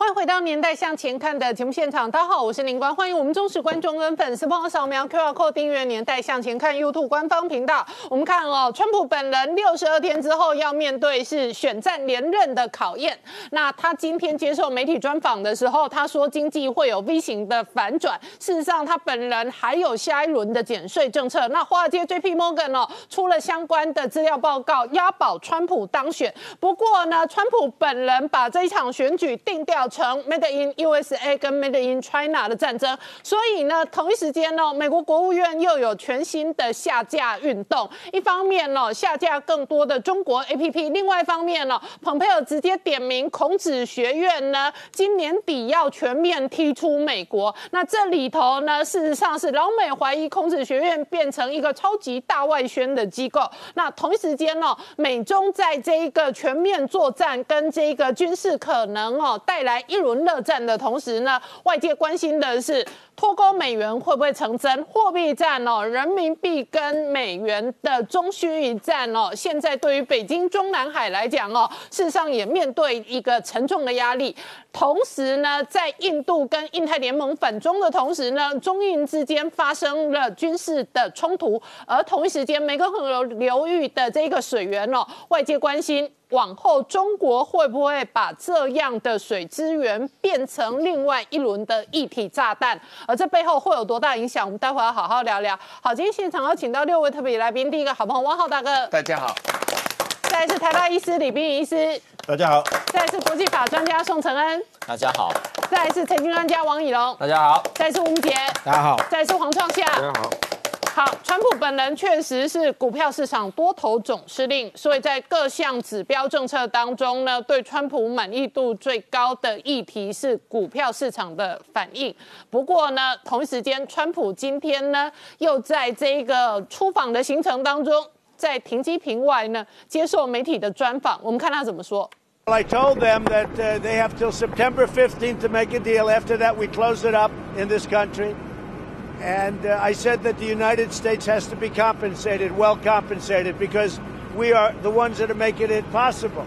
欢迎回到《年代向前看》的节目现场，大家好，我是林官，欢迎我们忠实观众跟粉丝朋友扫描 QR Code 订阅《年代向前看》YouTube 官方频道。我们看哦，川普本人六十二天之后要面对是选战连任的考验。那他今天接受媒体专访的时候，他说经济会有 V 型的反转。事实上，他本人还有下一轮的减税政策。那华尔街 JP Morgan 哦出了相关的资料报告，押宝川普当选。不过呢，川普本人把这一场选举定调成 Made in USA 跟 Made in China 的战争，所以呢，同一时间呢，美国国务院又有全新的下架运动。一方面呢，下架更多的中国 APP；另外一方面呢，蓬佩奥直接点名孔子学院呢，今年底要全面踢出美国。那这里头呢，事实上是老美怀疑孔子学院变成一个超级大外宣的机构。那同一时间呢，美中在这一个全面作战跟这个军事可能哦带来一轮热战的同时呢，外界关心的是。脱钩美元会不会成真？货币战哦，人民币跟美元的中需一战哦，现在对于北京中南海来讲哦，事实上也面对一个沉重的压力。同时呢，在印度跟印太联盟反中的同时呢，中印之间发生了军事的冲突，而同一时间，湄公河流域的这个水源哦，外界关心。往后中国会不会把这样的水资源变成另外一轮的一体炸弹？而这背后会有多大影响？我们待会要好好聊聊。好，今天现场要请到六位特别来宾，第一个好朋友汪浩大哥，大家好；再是台大医师李冰医师，大家好；再是国际法专家宋承恩，大家好；再是财经专家王以龙，大家好；再是吴杰，大家好；再是黄创夏，大家好。好，川普本人确实是股票市场多头总司令，所以在各项指标政策当中呢，对川普满意度最高的议题是股票市场的反应。不过呢，同一时间，川普今天呢又在这个出访的行程当中，在停机坪外呢接受媒体的专访，我们看他怎么说。I told them that they have till September 15th to make a deal. After that, we close it up in this country. And uh, I said that the United States has to be compensated, well compensated, because we are the ones that are making it possible.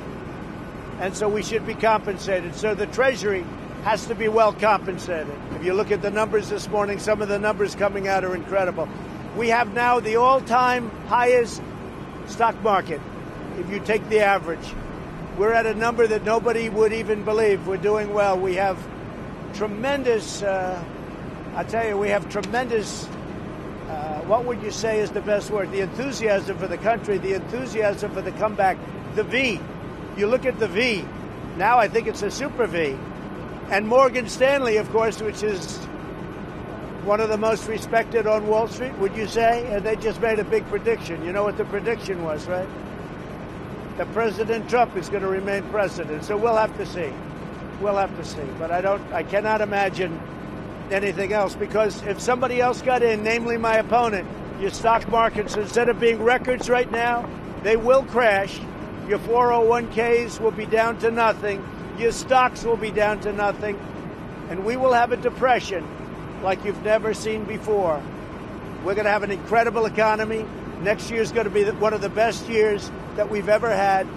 And so we should be compensated. So the Treasury has to be well compensated. If you look at the numbers this morning, some of the numbers coming out are incredible. We have now the all time highest stock market, if you take the average. We're at a number that nobody would even believe. We're doing well. We have tremendous. Uh, I tell you, we have tremendous. Uh, what would you say is the best word? The enthusiasm for the country, the enthusiasm for the comeback, the V. You look at the V. Now I think it's a super V. And Morgan Stanley, of course, which is one of the most respected on Wall Street, would you say? And they just made a big prediction. You know what the prediction was, right? That President Trump is going to remain president. So we'll have to see. We'll have to see. But I don't. I cannot imagine anything else because if somebody else got in, namely my opponent, your stock markets, instead of being records right now, they will crash. Your 401ks will be down to nothing. Your stocks will be down to nothing. And we will have a depression like you've never seen before. We're going to have an incredible economy. Next year is going to be one of the best years that we've ever had.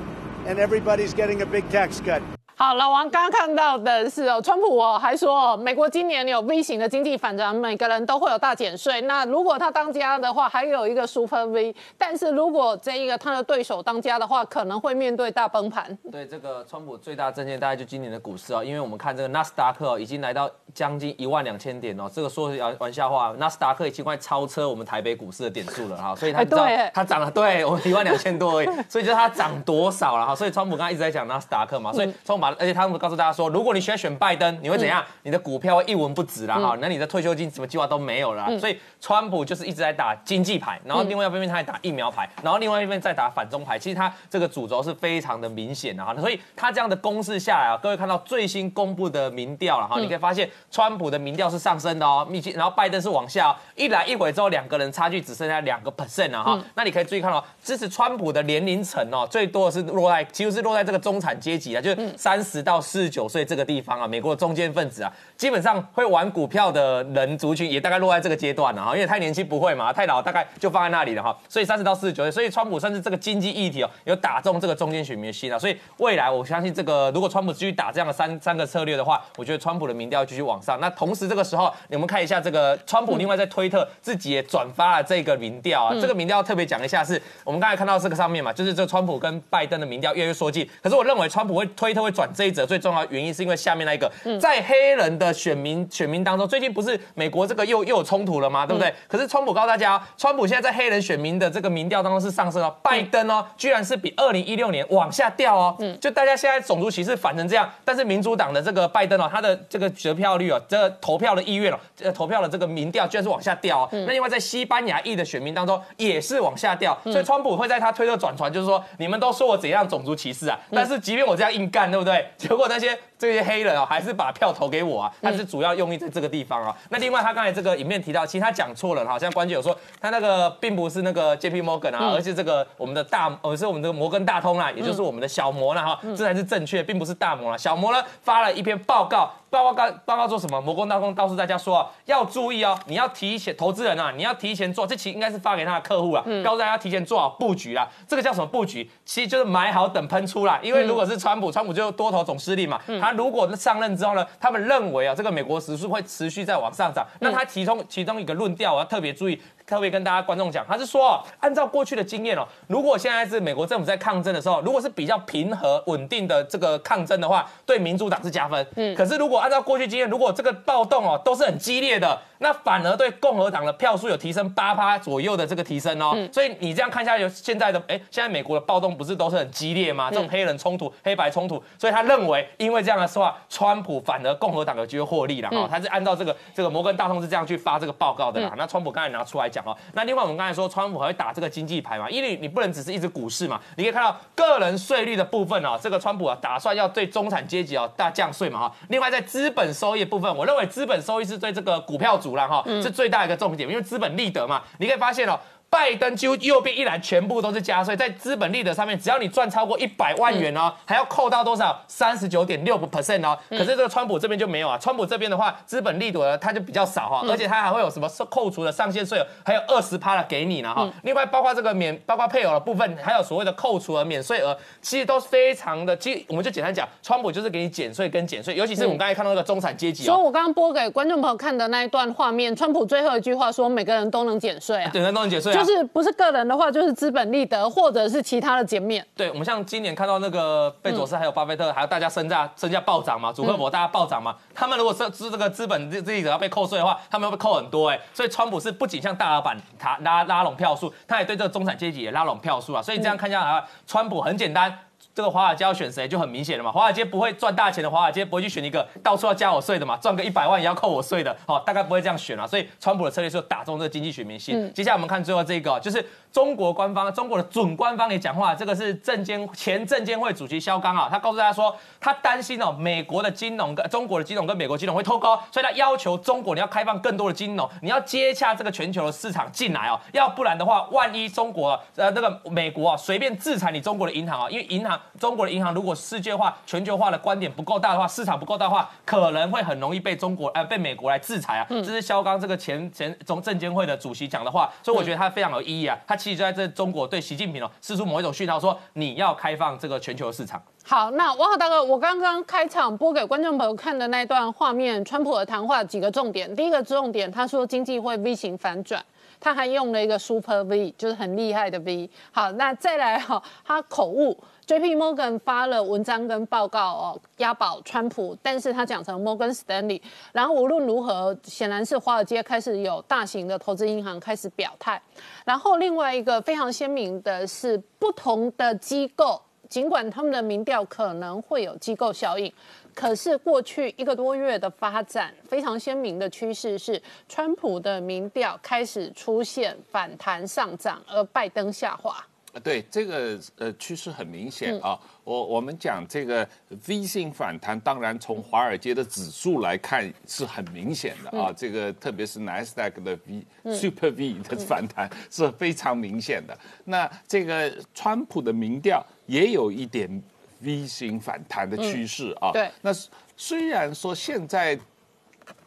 And everybody's getting a big tax cut. 好，老王刚刚看到的是哦，川普哦还说哦，美国今年有 V 型的经济反转，每个人都会有大减税。那如果他当家的话，还有一个 Super V。但是如果这一个他的对手当家的话，可能会面对大崩盘。对，这个川普最大证件大概就今年的股市哦，因为我们看这个纳斯达克已经来到将近一万两千点哦，这个说是玩玩笑话，纳斯达克已经快超车我们台北股市的点数了哈，所以他知道它涨了，对我们一万两千多而已，所以就是它涨多少了哈，所以川普刚刚一直在讲纳斯达克嘛，所以川普把，而且他们告诉大家说，如果你选选拜登，你会怎样？你的股票会一文不值了哈，那你的退休金什么计划都没有了。所以川普就是一直在打经济牌，然后另外一方面他在打疫苗牌，然后另外一边在打反中牌。其实他这个主轴是非常的明显的哈，所以他这样的攻势下来啊，各位看到最新公布的民调了哈，你可以发现川普的民调是上升的哦，密集，然后拜登是往下，一来一回之后，两个人差距只剩下两个 percent 了哈。那你可以注意看到，支持川普的年龄层哦，最多的是落在，其实是落在这个中产阶级啊，就是三十到四十九岁这个地方啊，美国的中间分子啊，基本上会玩股票的人族群也大概落在这个阶段了哈，因为太年轻不会嘛，太老大概就放在那里了哈，所以三十到四十九岁，所以川普算是这个经济议题哦，有打中这个中间选民的心啊，所以未来我相信这个如果川普继续打这样的三三个策略的话，我觉得川普的民调继续往上。那同时这个时候，你们看一下这个川普另外在推特自己也转发了这个民调啊，这个民调特别讲一下，是我们刚才看到这个上面嘛，就是这川普跟拜登的民调越来越缩近，可是我认为川普会推特会转。转这一则最重要的原因，是因为下面那一个在黑人的选民选民当中，最近不是美国这个又又有冲突了吗？对不对？可是川普告诉大家，川普现在在黑人选民的这个民调当中是上升哦，拜登哦，居然是比二零一六年往下掉哦。嗯就大家现在种族歧视反成这样，但是民主党的这个拜登哦，他的这个得票率哦，这个投票的意愿哦，呃，投票的这个民调居然是往下掉哦。那另外在西班牙裔的选民当中也是往下掉，所以川普会在他推特转传，就是说你们都说我怎样种族歧视啊，但是即便我这样硬干，对不对？结果那些这些黑人哦，还是把票投给我啊，他是主要用意在这个地方啊。那另外他刚才这个影片提到，其实他讲错了，好像关键有说他那个并不是那个 J P Morgan 啊，而是这个我们的大，而是我们这个摩根大通啊，也就是我们的小摩了哈，这才是正确，并不是大摩了。小摩呢发了一篇报告。报告报告做什么？摩根大通告诉大家说啊，要注意哦，你要提前投资人啊，你要提前做，这其实应该是发给他的客户啊，告诉大家提前做好布局啦。这个叫什么布局？其实就是买好等喷出啦。因为如果是川普，川普就多头总司令嘛，他如果上任之后呢，他们认为啊，这个美国时速会持续在往上涨，那他其中其中一个论调我要特别注意。特别跟大家观众讲，他是说，按照过去的经验哦，如果现在是美国政府在抗争的时候，如果是比较平和稳定的这个抗争的话，对民主党是加分。嗯，可是如果按照过去经验，如果这个暴动哦都是很激烈的。那反而对共和党的票数有提升八趴左右的这个提升哦，所以你这样看下去，现在的哎，现在美国的暴动不是都是很激烈吗？这种黑人冲突、黑白冲突，所以他认为，因为这样的话，川普反而共和党有机会获利了哦。他是按照这个这个摩根大通是这样去发这个报告的啦。那川普刚才拿出来讲哦，那另外我们刚才说川普还会打这个经济牌嘛，因为你不能只是一直股市嘛，你可以看到个人税率的部分哦，这个川普啊打算要对中产阶级哦大降税嘛哈。另外在资本收益部分，我认为资本收益是对这个股票族了哈，是最。最大一个重点，因为资本利得嘛，你可以发现哦。拜登几乎右边一栏全部都是加税，在资本利得上面，只要你赚超过一百万元哦，还要扣到多少？三十九点六个 percent 哦。可是这个川普这边就没有啊，川普这边的话，资本利得它就比较少哈，而且它还会有什么扣除的上限税还有二十趴的给你呢哈。另外包括这个免，包括配偶的部分，还有所谓的扣除额、免税额，其实都是非常的。其实我们就简单讲，川普就是给你减税跟减税，尤其是我们刚才看到那个中产阶级。所以我刚刚播给观众朋友看的那一段画面，川普最后一句话说：“每个人都能减税啊，每个人都能减税，就是不是个人。”的话就是资本利得，或者是其他的减免。对，我们像今年看到那个贝佐斯，还有巴菲特，还有大家身价身价暴涨嘛，祖克伯大家暴涨嘛，他们如果是资这个资本这这一者要被扣税的话，他们会被扣很多哎。所以川普是不仅向大老板他拉拉拢票数，他也对这个中产阶级也拉拢票数啊。所以这样看下来，川普很简单。这个华尔街要选谁就很明显了嘛，华尔街不会赚大钱的，华尔街不会去选一个到处要加我税的嘛，赚个一百万也要扣我税的，好，大概不会这样选啊。所以川普的策略是打中这个经济选民心。接下来我们看最后这个，就是中国官方，中国的准官方也讲话，这个是证监前证监会主席肖钢啊，他告诉大家说，他担心哦，美国的金融跟中国的金融跟美国金融会脱钩，所以他要求中国你要开放更多的金融，你要接洽这个全球的市场进来哦，要不然的话，万一中国呃那个美国啊随便制裁你中国的银行啊，因为银行中国的银行如果世界化、全球化的观点不够大的话，市场不够大的话，可能会很容易被中国、呃，被美国来制裁啊。这是肖钢这个前前中证监会的主席讲的话，所以我觉得他非常有意义啊。他其实就在这中国对习近平哦，释出某一种讯号，说你要开放这个全球市场。好，那王浩大哥，我刚刚开场播给观众朋友看的那段画面，川普的谈话几个重点。第一个重点，他说经济会 V 型反转，他还用了一个 Super V，就是很厉害的 V。好，那再来哈，他口误。J.P. Morgan 发了文章跟报告哦，押宝川普，但是他讲成 Morgan Stanley。然后无论如何，显然是华尔街开始有大型的投资银行开始表态。然后另外一个非常鲜明的是，不同的机构，尽管他们的民调可能会有机构效应，可是过去一个多月的发展，非常鲜明的趋势是，川普的民调开始出现反弹上涨，而拜登下滑。对这个呃趋势很明显啊，我我们讲这个 V 型反弹，当然从华尔街的指数来看是很明显的啊，这个特别是纳斯达克的 V Super V 的反弹是非常明显的。那这个川普的民调也有一点 V 型反弹的趋势啊。对，那虽然说现在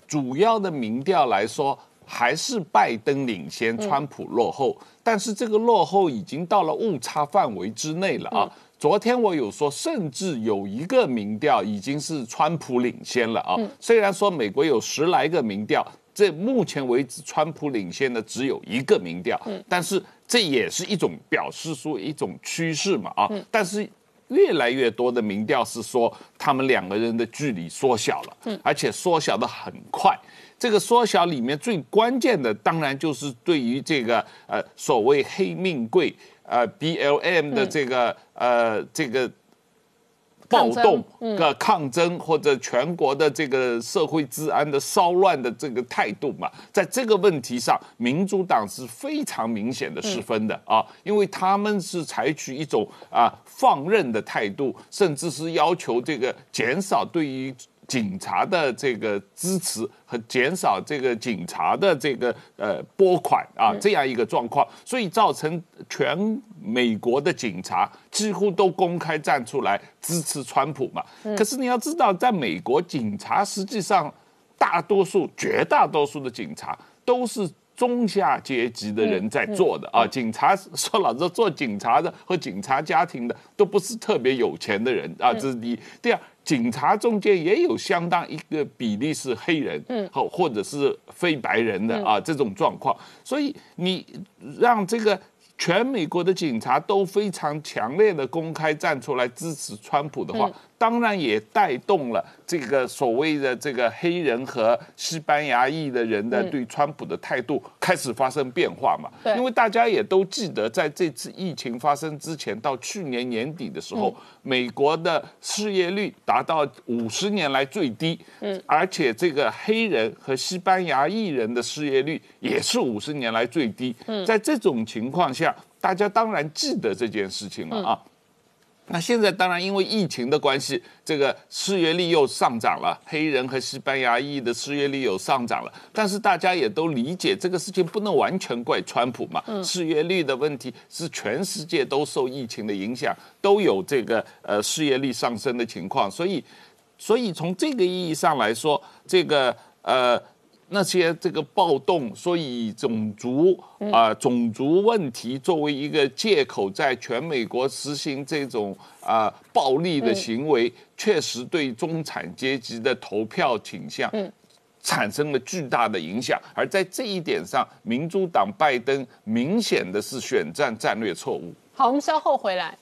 主要的民调来说。还是拜登领先，川普落后，但是这个落后已经到了误差范围之内了啊！昨天我有说，甚至有一个民调已经是川普领先了啊！虽然说美国有十来个民调，这目前为止川普领先的只有一个民调，但是这也是一种表示出一种趋势嘛啊！但是越来越多的民调是说他们两个人的距离缩小了，嗯，而且缩小的很快。这个缩小里面最关键的，当然就是对于这个呃所谓黑命贵呃 BLM 的这个、呃这个暴动的抗争或者全国的这个社会治安的骚乱的这个态度嘛，在这个问题上，民主党是非常明显的失分的啊，因为他们是采取一种啊放任的态度，甚至是要求这个减少对于。警察的这个支持和减少这个警察的这个呃拨款啊，这样一个状况，所以造成全美国的警察几乎都公开站出来支持川普嘛。可是你要知道，在美国，警察实际上大多数、绝大多数的警察都是。中下阶级的人在做的啊，警察说老实话，做警察的和警察家庭的都不是特别有钱的人啊，这是第一。第二，警察中间也有相当一个比例是黑人，嗯，或或者是非白人的啊这种状况，所以你让这个。全美国的警察都非常强烈的公开站出来支持川普的话，当然也带动了这个所谓的这个黑人和西班牙裔的人的对川普的态度开始发生变化嘛。对因为大家也都记得，在这次疫情发生之前，到去年年底的时候，美国的失业率达到五十年来最低，嗯，而且这个黑人和西班牙裔人的失业率也是五十年来最低。嗯，在这种情况下，大家当然记得这件事情了啊。那现在当然因为疫情的关系，这个失业率又上涨了，黑人和西班牙裔的失业率又上涨了。但是大家也都理解这个事情不能完全怪川普嘛，失业率的问题是全世界都受疫情的影响，都有这个呃失业率上升的情况。所以，所以从这个意义上来说，这个呃。那些这个暴动，所以种族啊、种族问题作为一个借口，在全美国实行这种啊、暴力的行为，确实对中产阶级的投票倾向。产生了巨大的影响，而在这一点上，民主党拜登明显的是选战战略错误。好，我们稍后回来。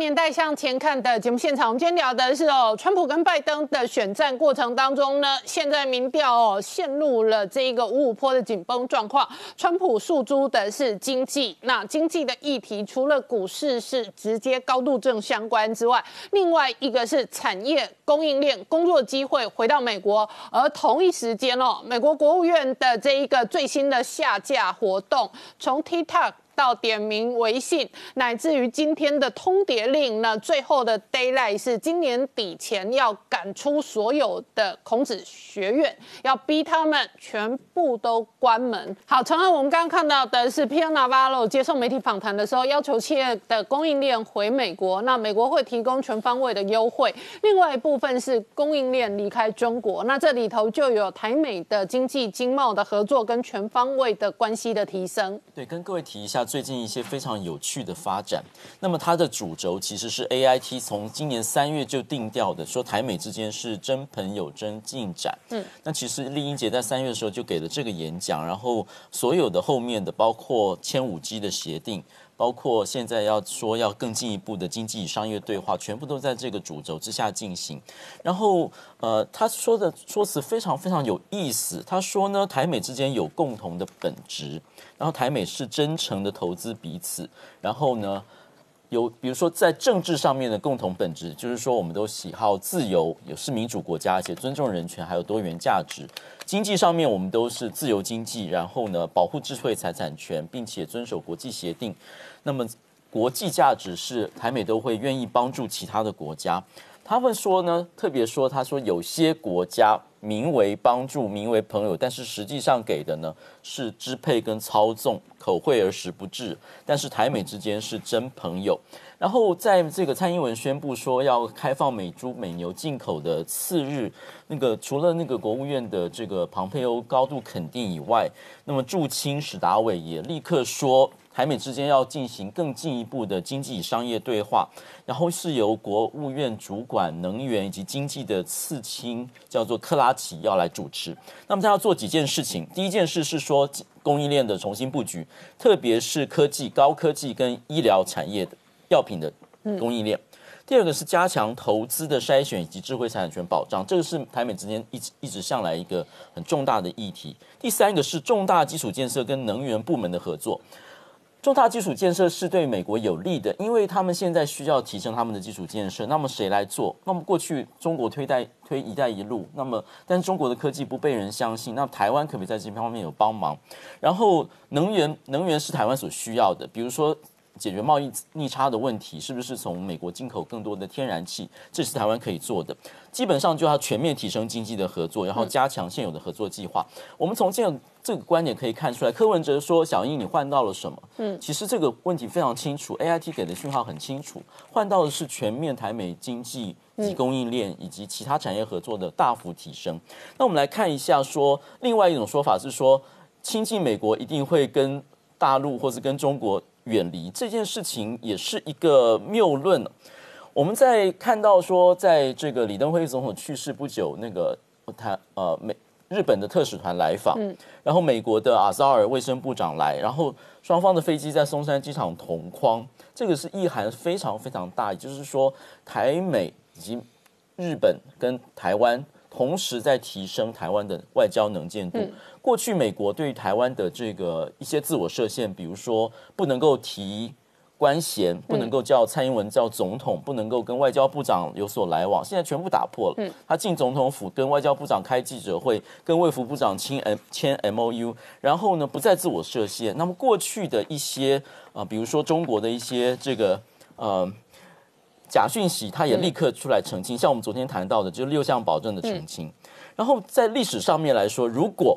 年代向前看的节目现场。我们今天聊的是哦，川普跟拜登的选战过程当中呢，现在民调哦陷入了这一个五五坡的紧绷状况。川普诉诸的是经济，那经济的议题除了股市是直接高度正相关之外，另外一个是产业供应链工作机会回到美国，而同一时间哦，美国国务院的这一个最新的下架活动，从 TikTok。到点名微信，乃至于今天的通牒令那，最后的 d a y l i g h t 是今年底前要赶出所有的孔子学院，要逼他们全部都关门。好，陈汉，我们刚刚看到的是 Pierre Navarro 接受媒体访谈的时候，要求企业的供应链回美国，那美国会提供全方位的优惠。另外一部分是供应链离开中国，那这里头就有台美的经济经贸的合作跟全方位的关系的提升。对，跟各位提一下最近一些非常有趣的发展。那么它的主轴其实是 AIT 从今年三月就定调的，说台美之间是真朋友真进展。嗯，那其实丽英姐在三月的时候就给了这个演讲，然后所有的后面的包括千五 G 的协定。包括现在要说要更进一步的经济与商业对话，全部都在这个主轴之下进行。然后，呃，他说的说辞非常非常有意思。他说呢，台美之间有共同的本质，然后台美是真诚的投资彼此。然后呢，有比如说在政治上面的共同本质，就是说我们都喜好自由，也是民主国家，而且尊重人权，还有多元价值。经济上面我们都是自由经济，然后呢，保护智慧财产权，并且遵守国际协定。那么国际价值是台美都会愿意帮助其他的国家。他们说呢，特别说，他说有些国家名为帮助，名为朋友，但是实际上给的呢是支配跟操纵，口惠而实不至。但是台美之间是真朋友。然后在这个蔡英文宣布说要开放美猪美牛进口的次日，那个除了那个国务院的这个庞佩欧高度肯定以外，那么驻青史达伟也立刻说台美之间要进行更进一步的经济与商业对话，然后是由国务院主管能源以及经济的次卿叫做克拉奇要来主持。那么他要做几件事情，第一件事是说供应链的重新布局，特别是科技、高科技跟医疗产业的药品的供应链。第二个是加强投资的筛选以及智慧财产权保障，这个是台美之间一直一直向来一个很重大的议题。第三个是重大基础建设跟能源部门的合作。重大基础建设是对美国有利的，因为他们现在需要提升他们的基础建设。那么谁来做？那么过去中国推带推“一带一路”，那么但是中国的科技不被人相信，那台湾可不可以在这方面有帮忙？然后能源能源是台湾所需要的，比如说。解决贸易逆差的问题，是不是从美国进口更多的天然气？这是台湾可以做的。基本上就要全面提升经济的合作，然后加强现有的合作计划。我们从这样这个观点可以看出来，柯文哲说：“小英，你换到了什么？”嗯，其实这个问题非常清楚，A I T 给的讯号很清楚，换到的是全面台美经济及供应链以及其他产业合作的大幅提升。那我们来看一下，说另外一种说法是说，亲近美国一定会跟大陆或是跟中国。远离这件事情也是一个谬论。我们在看到说，在这个李登辉总统去世不久，那个他呃美日本的特使团来访，然后美国的阿扎尔卫生部长来，然后双方的飞机在松山机场同框，这个是意涵非常非常大，也就是说台美以及日本跟台湾。同时在提升台湾的外交能见度。过去美国对台湾的这个一些自我设限，比如说不能够提官衔，不能够叫蔡英文叫总统，不能够跟外交部长有所来往，现在全部打破了。他进总统府跟外交部长开记者会，跟卫福部长签 M 签 M O U，然后呢不再自我设限。那么过去的一些啊，比如说中国的一些这个呃。假讯息，他也立刻出来澄清，像我们昨天谈到的，就是六项保证的澄清。然后在历史上面来说，如果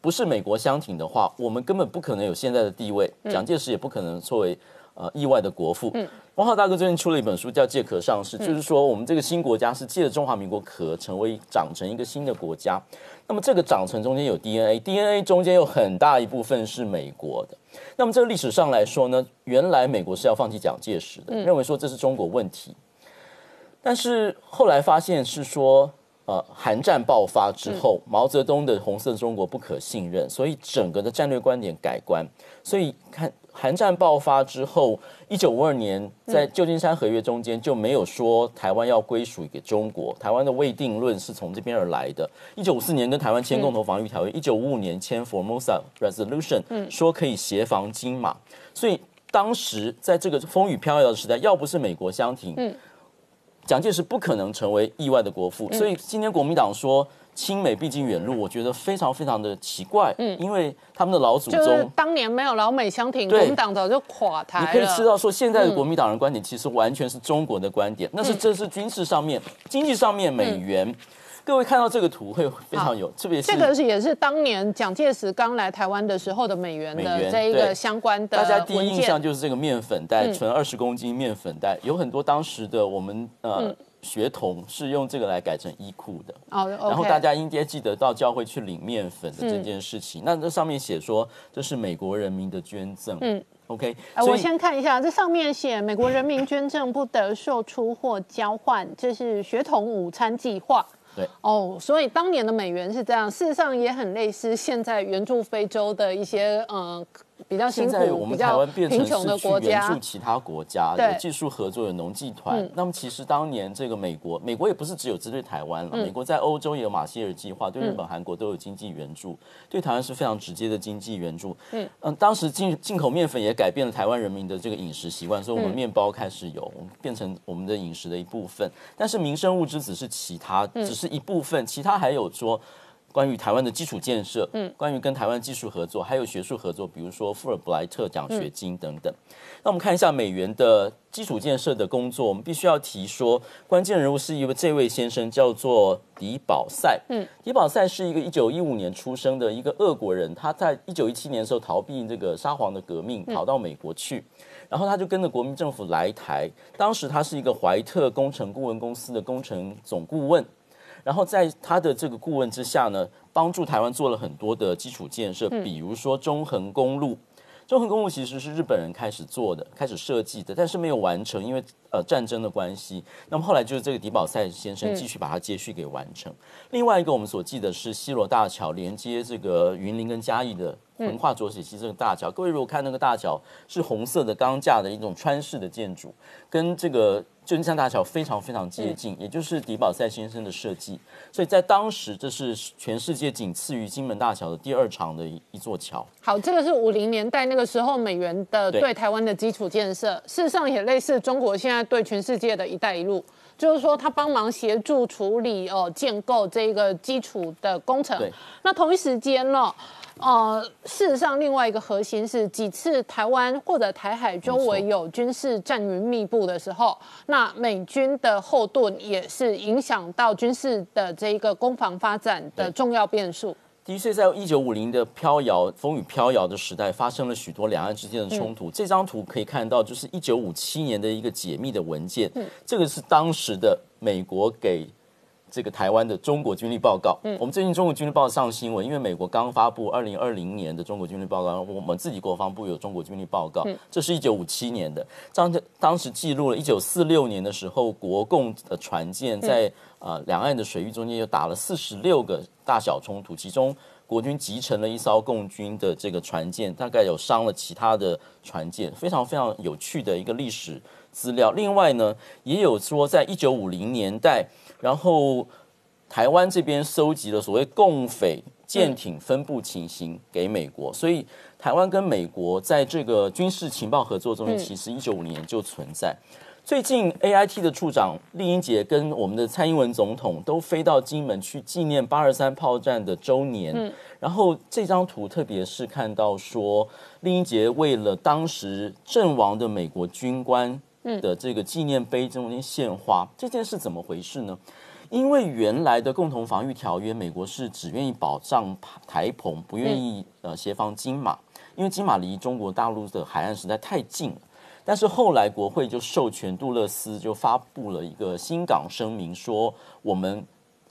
不是美国相挺的话，我们根本不可能有现在的地位，蒋介石也不可能作为呃意外的国父。嗯王浩大哥最近出了一本书，叫《借壳上市》，就是说我们这个新国家是借着中华民国壳，成为长成一个新的国家。那么这个长成中间有 DNA，DNA 中间有很大一部分是美国的。那么这个历史上来说呢，原来美国是要放弃蒋介石的，认为说这是中国问题。但是后来发现是说，呃，韩战爆发之后，毛泽东的红色中国不可信任，所以整个的战略观点改观。所以看。韩战爆发之后，一九五二年在旧金山合约中间就没有说台湾要归属给中国，台湾的未定论是从这边而来的。一九五四年跟台湾签共同防御条约，一九五五年签 Formosa Resolution，说可以协防金马。所以当时在这个风雨飘摇的时代，要不是美国相挺，蒋介石不可能成为意外的国父。所以今天国民党说。亲美毕竟远路，我觉得非常非常的奇怪，嗯，因为他们的老祖宗当年没有老美相挺，国民党早就垮台了。你可以知道说，现在的国民党人观点其实完全是中国的观点，那是这是军事上面、经济上面美元。各位看到这个图会非常有，特别是这个是也是当年蒋介石刚来台湾的时候的美元的这一个相关的。大家第一印象就是这个面粉袋，存二十公斤面粉袋，有很多当时的我们呃。学童是用这个来改成衣裤的，哦，然后大家应该记得到教会去领面粉的这件事情。那这上面写说这是美国人民的捐赠，嗯，OK。我先看一下，这上面写美国人民捐赠不得售出或交换，这是学童午餐计划。对，哦，所以当年的美元是这样，事实上也很类似现在援助非洲的一些嗯。比较辛苦，我们台湾变成是去援助其他国家，有技术合作，有农技团。那么其实当年这个美国，美国也不是只有针对台湾了，美国在欧洲也有马歇尔计划，对日本、韩国都有经济援助，对台湾是非常直接的经济援助。嗯嗯，当时进进口面粉也改变了台湾人民的这个饮食习惯，所以我们面包开始有变成我们的饮食的一部分。但是民生物资只是其他，只是一部分，其他还有说。关于台湾的基础建设，嗯，关于跟台湾技术合作，还有学术合作，比如说富尔布莱特奖学金等等。那我们看一下美元的基础建设的工作，我们必须要提说，关键人物是一位这位先生，叫做迪保塞。嗯，迪保塞是一个一九一五年出生的一个俄国人，他在一九一七年的时候逃避这个沙皇的革命，逃到美国去，然后他就跟着国民政府来台，当时他是一个怀特工程顾问公司的工程总顾问。然后在他的这个顾问之下呢，帮助台湾做了很多的基础建设，比如说中横公路。中横公路其实是日本人开始做的，开始设计的，但是没有完成，因为呃战争的关系。那么后来就是这个迪宝赛先生继续把它接续给完成。另外一个我们所记得是西罗大桥连接这个云林跟嘉义的横跨浊水溪这个大桥。各位如果看那个大桥是红色的钢架的一种穿式的建筑，跟这个旧金山大桥非常非常接近，也就是迪宝赛先生的设计。所以在当时，这是全世界仅次于金门大桥的第二长的一一座桥。好，这个是五零年代那个时候美元的对对台湾的基础建设，事实上也类似中国现在对全世界的一带一路，就是说他帮忙协助处理哦、建构这个基础的工程。那同一时间呢？呃，事实上，另外一个核心是几次台湾或者台海周围有军事战云密布的时候，那美军的后盾也是影响到军事的这一个攻防发展的重要变数。的确，在一九五零的飘摇、风雨飘摇的时代，发生了许多两岸之间的冲突。这张图可以看到，就是一九五七年的一个解密的文件。这个是当时的美国给这个台湾的中国军力报告。嗯我们最近中国军力报上新闻，因为美国刚发布二零二零年的中国军力报告，我们自己国防部有中国军力报告，这是一九五七年的。当当时记录了一九四六年的时候，国共的船舰在、呃两岸的水域中间又打了四十六个大小冲突，其中国军集成了一艘共军的这个船舰，大概有伤了其他的船舰，非常非常有趣的一个历史资料。另外呢，也有说在一九五零年代，然后台湾这边收集了所谓共匪舰艇分布情形给美国，所以台湾跟美国在这个军事情报合作中间，其实一九五年就存在。最近 AIT 的处长厉英杰跟我们的蔡英文总统都飞到金门去纪念八二三炮战的周年。然后这张图特别是看到说，厉英杰为了当时阵亡的美国军官的这个纪念碑中间献花，这件事怎么回事呢？因为原来的共同防御条约，美国是只愿意保障台澎，不愿意呃协防金马，因为金马离中国大陆的海岸实在太近了。但是后来国会就授权杜勒斯就发布了一个新港声明，说我们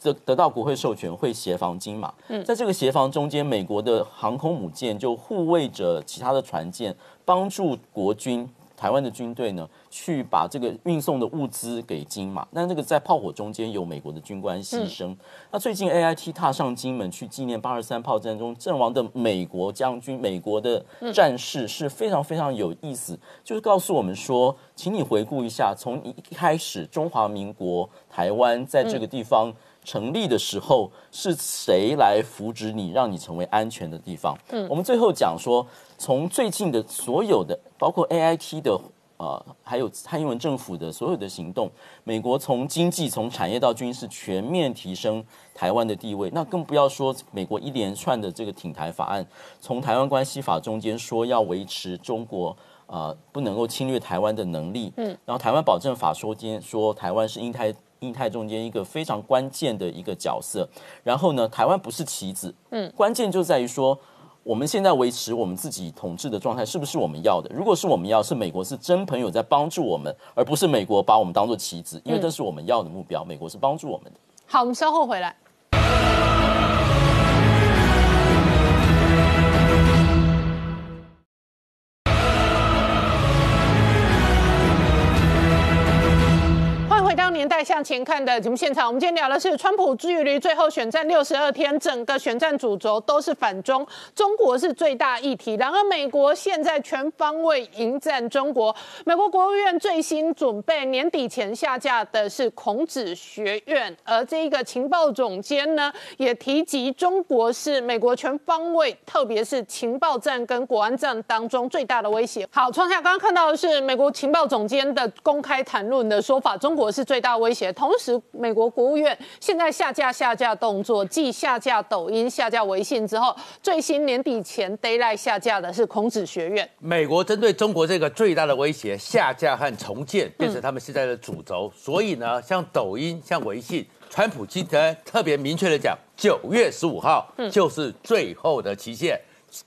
得得到国会授权会协防金马。在这个协防中间，美国的航空母舰就护卫着其他的船舰，帮助国军。台湾的军队呢，去把这个运送的物资给金马，但这个在炮火中间有美国的军官牺牲。那最近 AIT 踏上金门去纪念八二三炮战中阵亡的美国将军、美国的战士是非常非常有意思，就是告诉我们说，请你回顾一下，从一开始中华民国台湾在这个地方。成立的时候是谁来扶植你，让你成为安全的地方？嗯，我们最后讲说，从最近的所有的，包括 AIT 的呃，还有蔡英文政府的所有的行动，美国从经济、从产业到军事全面提升台湾的地位，那更不要说美国一连串的这个挺台法案，从台湾关系法中间说要维持中国。呃，不能够侵略台湾的能力，嗯，然后台湾保证法说间说台湾是印太印太中间一个非常关键的一个角色，然后呢，台湾不是棋子，嗯，关键就在于说。我们现在维持我们自己统治的状态，是不是我们要的？如果是我们要，是美国是真朋友在帮助我们，而不是美国把我们当做棋子，因为这是我们要的目标。美国是帮助我们的。好，我们稍后回来。迎回到年代向前看的节目现场，我们今天聊的是川普距离最后选战六十二天，整个选战主轴都是反中，中国是最大议题。然而，美国现在全方位迎战中国。美国国务院最新准备年底前下架的是孔子学院，而这一个情报总监呢，也提及中国是美国全方位，特别是情报战跟国安战当中最大的威胁。好，创下刚刚看到的是美国情报总监的公开谈论的说法，中国是最大威胁。同时，美国国务院现在下架下架动作，继下架抖音、下架微信之后，最新年底前 d a y l i g h t 下架的是孔子学院。美国针对中国这个最大的威胁，下架和重建变成他们现在的主轴。所以呢，像抖音、像微信，川普今天特别明确的讲，九月十五号就是最后的期限。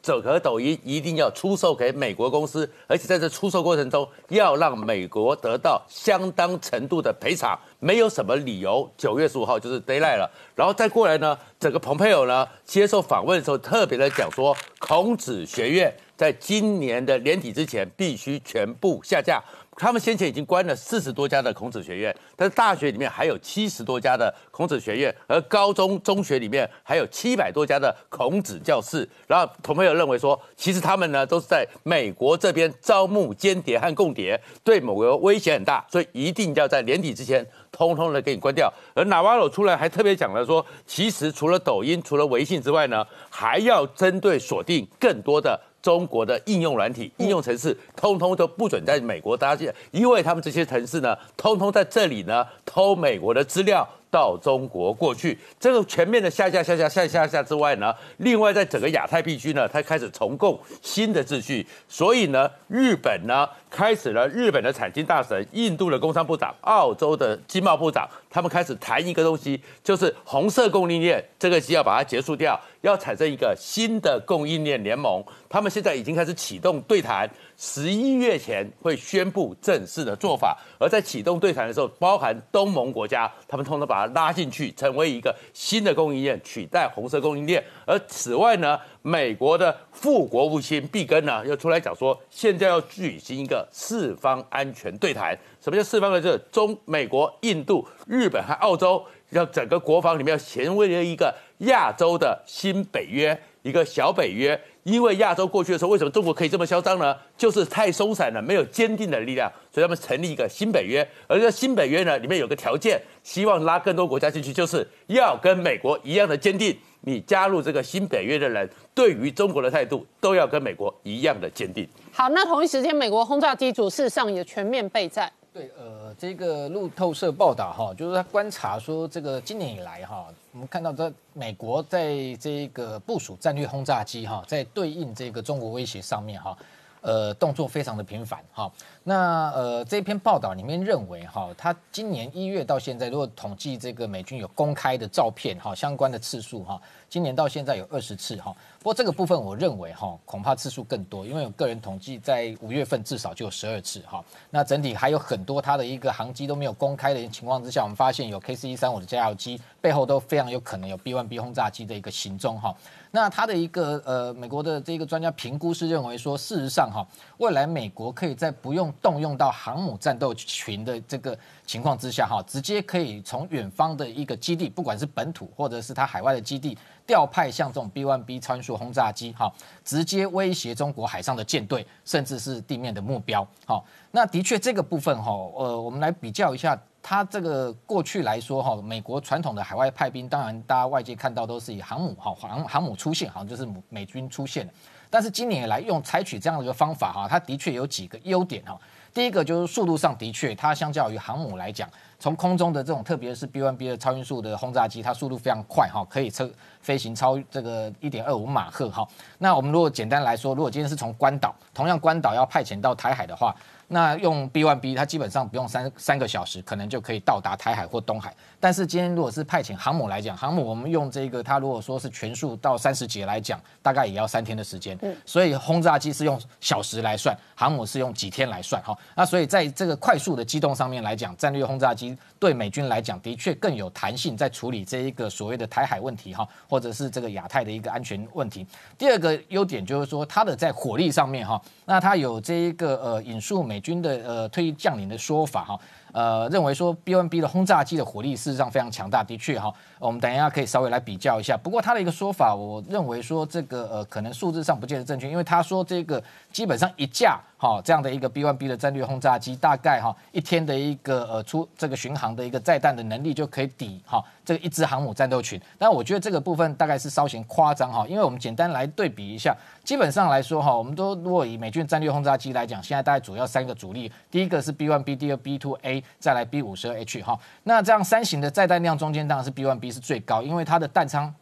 整合抖音一定要出售给美国公司，而且在这出售过程中要让美国得到相当程度的赔偿，没有什么理由。九月十五号就是 d a y l i g h t 了，然后再过来呢，整个蓬佩奥呢接受访问的时候特别的讲说，孔子学院在今年的年底之前必须全部下架。他们先前已经关了四十多家的孔子学院，但是大学里面还有七十多家的孔子学院，而高中、中学里面还有七百多家的孔子教室。然后，同朋友认为说，其实他们呢都是在美国这边招募间谍和共谍，对某个威胁很大，所以一定要在年底之前通通的给你关掉。而纳瓦罗出来还特别讲了说，其实除了抖音、除了微信之外呢，还要针对锁定更多的。中国的应用软体、应用程式，通通都不准在美国搭建，因为他们这些城市呢，通通在这里呢偷美国的资料。到中国过去，这个全面的下下下下下下下之外呢，另外在整个亚太地区呢，它开始重构新的秩序，所以呢，日本呢开始了日本的产经大神、印度的工商部长、澳洲的经贸部长，他们开始谈一个东西，就是红色供应链这个是要把它结束掉，要产生一个新的供应链联盟。他们现在已经开始启动对谈。十一月前会宣布正式的做法，而在启动对谈的时候，包含东盟国家，他们通通把它拉进去，成为一个新的供应链，取代红色供应链。而此外呢，美国的副国务卿毕根呢，又出来讲说，现在要举行一个四方安全对谈。什么叫四方呢？就是中美国、印度、日本和澳洲，要整个国防里面要成为了一个亚洲的新北约，一个小北约。因为亚洲过去的时候，为什么中国可以这么嚣张呢？就是太松散了，没有坚定的力量，所以他们成立一个新北约。而这新北约呢，里面有个条件，希望拉更多国家进去，就是要跟美国一样的坚定。你加入这个新北约的人，对于中国的态度都要跟美国一样的坚定。好，那同一时间，美国轰炸机组事实上也全面备战。对，呃，这个路透社报道哈，就是他观察说，这个今年以来哈，我们看到在美国在这个部署战略轰炸机哈，在对应这个中国威胁上面哈，呃，动作非常的频繁哈。那呃，这篇报道里面认为哈，他今年一月到现在，如果统计这个美军有公开的照片哈，相关的次数哈，今年到现在有二十次哈。不过这个部分，我认为哈，恐怕次数更多，因为我个人统计，在五月份至少就有十二次哈。那整体还有很多它的一个航机都没有公开的情况之下，我们发现有 K C 一三五的加油机背后都非常有可能有 B one B 轰炸机的一个行踪哈。那它的一个呃，美国的这个专家评估是认为说，事实上哈，未来美国可以在不用动用到航母战斗群的这个情况之下哈，直接可以从远方的一个基地，不管是本土或者是它海外的基地。调派像这种 B1B 参轰炸机，哈，直接威胁中国海上的舰队，甚至是地面的目标，好，那的确这个部分，哈，呃，我们来比较一下，它这个过去来说，哈，美国传统的海外派兵，当然大家外界看到都是以航母，哈，航航母出现，好像就是美军出现但是今年以来用采取这样的一个方法，哈，它的确有几个优点，哈，第一个就是速度上的确，它相较于航母来讲。从空中的这种，特别是 B1B 的超音速的轰炸机，它速度非常快哈，可以车飞行超这个一点二五马赫哈。那我们如果简单来说，如果今天是从关岛，同样关岛要派遣到台海的话。那用 B1B，它基本上不用三三个小时，可能就可以到达台海或东海。但是今天如果是派遣航母来讲，航母我们用这个，它如果说是全数到三十节来讲，大概也要三天的时间。嗯，所以轰炸机是用小时来算，航母是用几天来算。哈，那所以在这个快速的机动上面来讲，战略轰炸机对美军来讲的确更有弹性，在处理这一个所谓的台海问题哈，或者是这个亚太的一个安全问题。第二个优点就是说，它的在火力上面哈，那它有这一个呃引述美。军的呃退役将领的说法哈，呃认为说 B1B 的轰炸机的火力事实上非常强大，的确哈，我们等一下可以稍微来比较一下。不过他的一个说法，我认为说这个呃可能数字上不见得正确，因为他说这个基本上一架哈这样的一个 B1B 的战略轰炸机，大概哈一天的一个呃出这个巡航的一个载弹的能力就可以抵哈这个一支航母战斗群。但我觉得这个部分大概是稍显夸张哈，因为我们简单来对比一下。基本上来说，哈，我们都如果以美军战略轰炸机来讲，现在大概主要三个主力，第一个是 B1B，第二 B2A，再来 B52H，哈，那这样三型的载弹量中间当然是 B1B 是最高，因为它的弹仓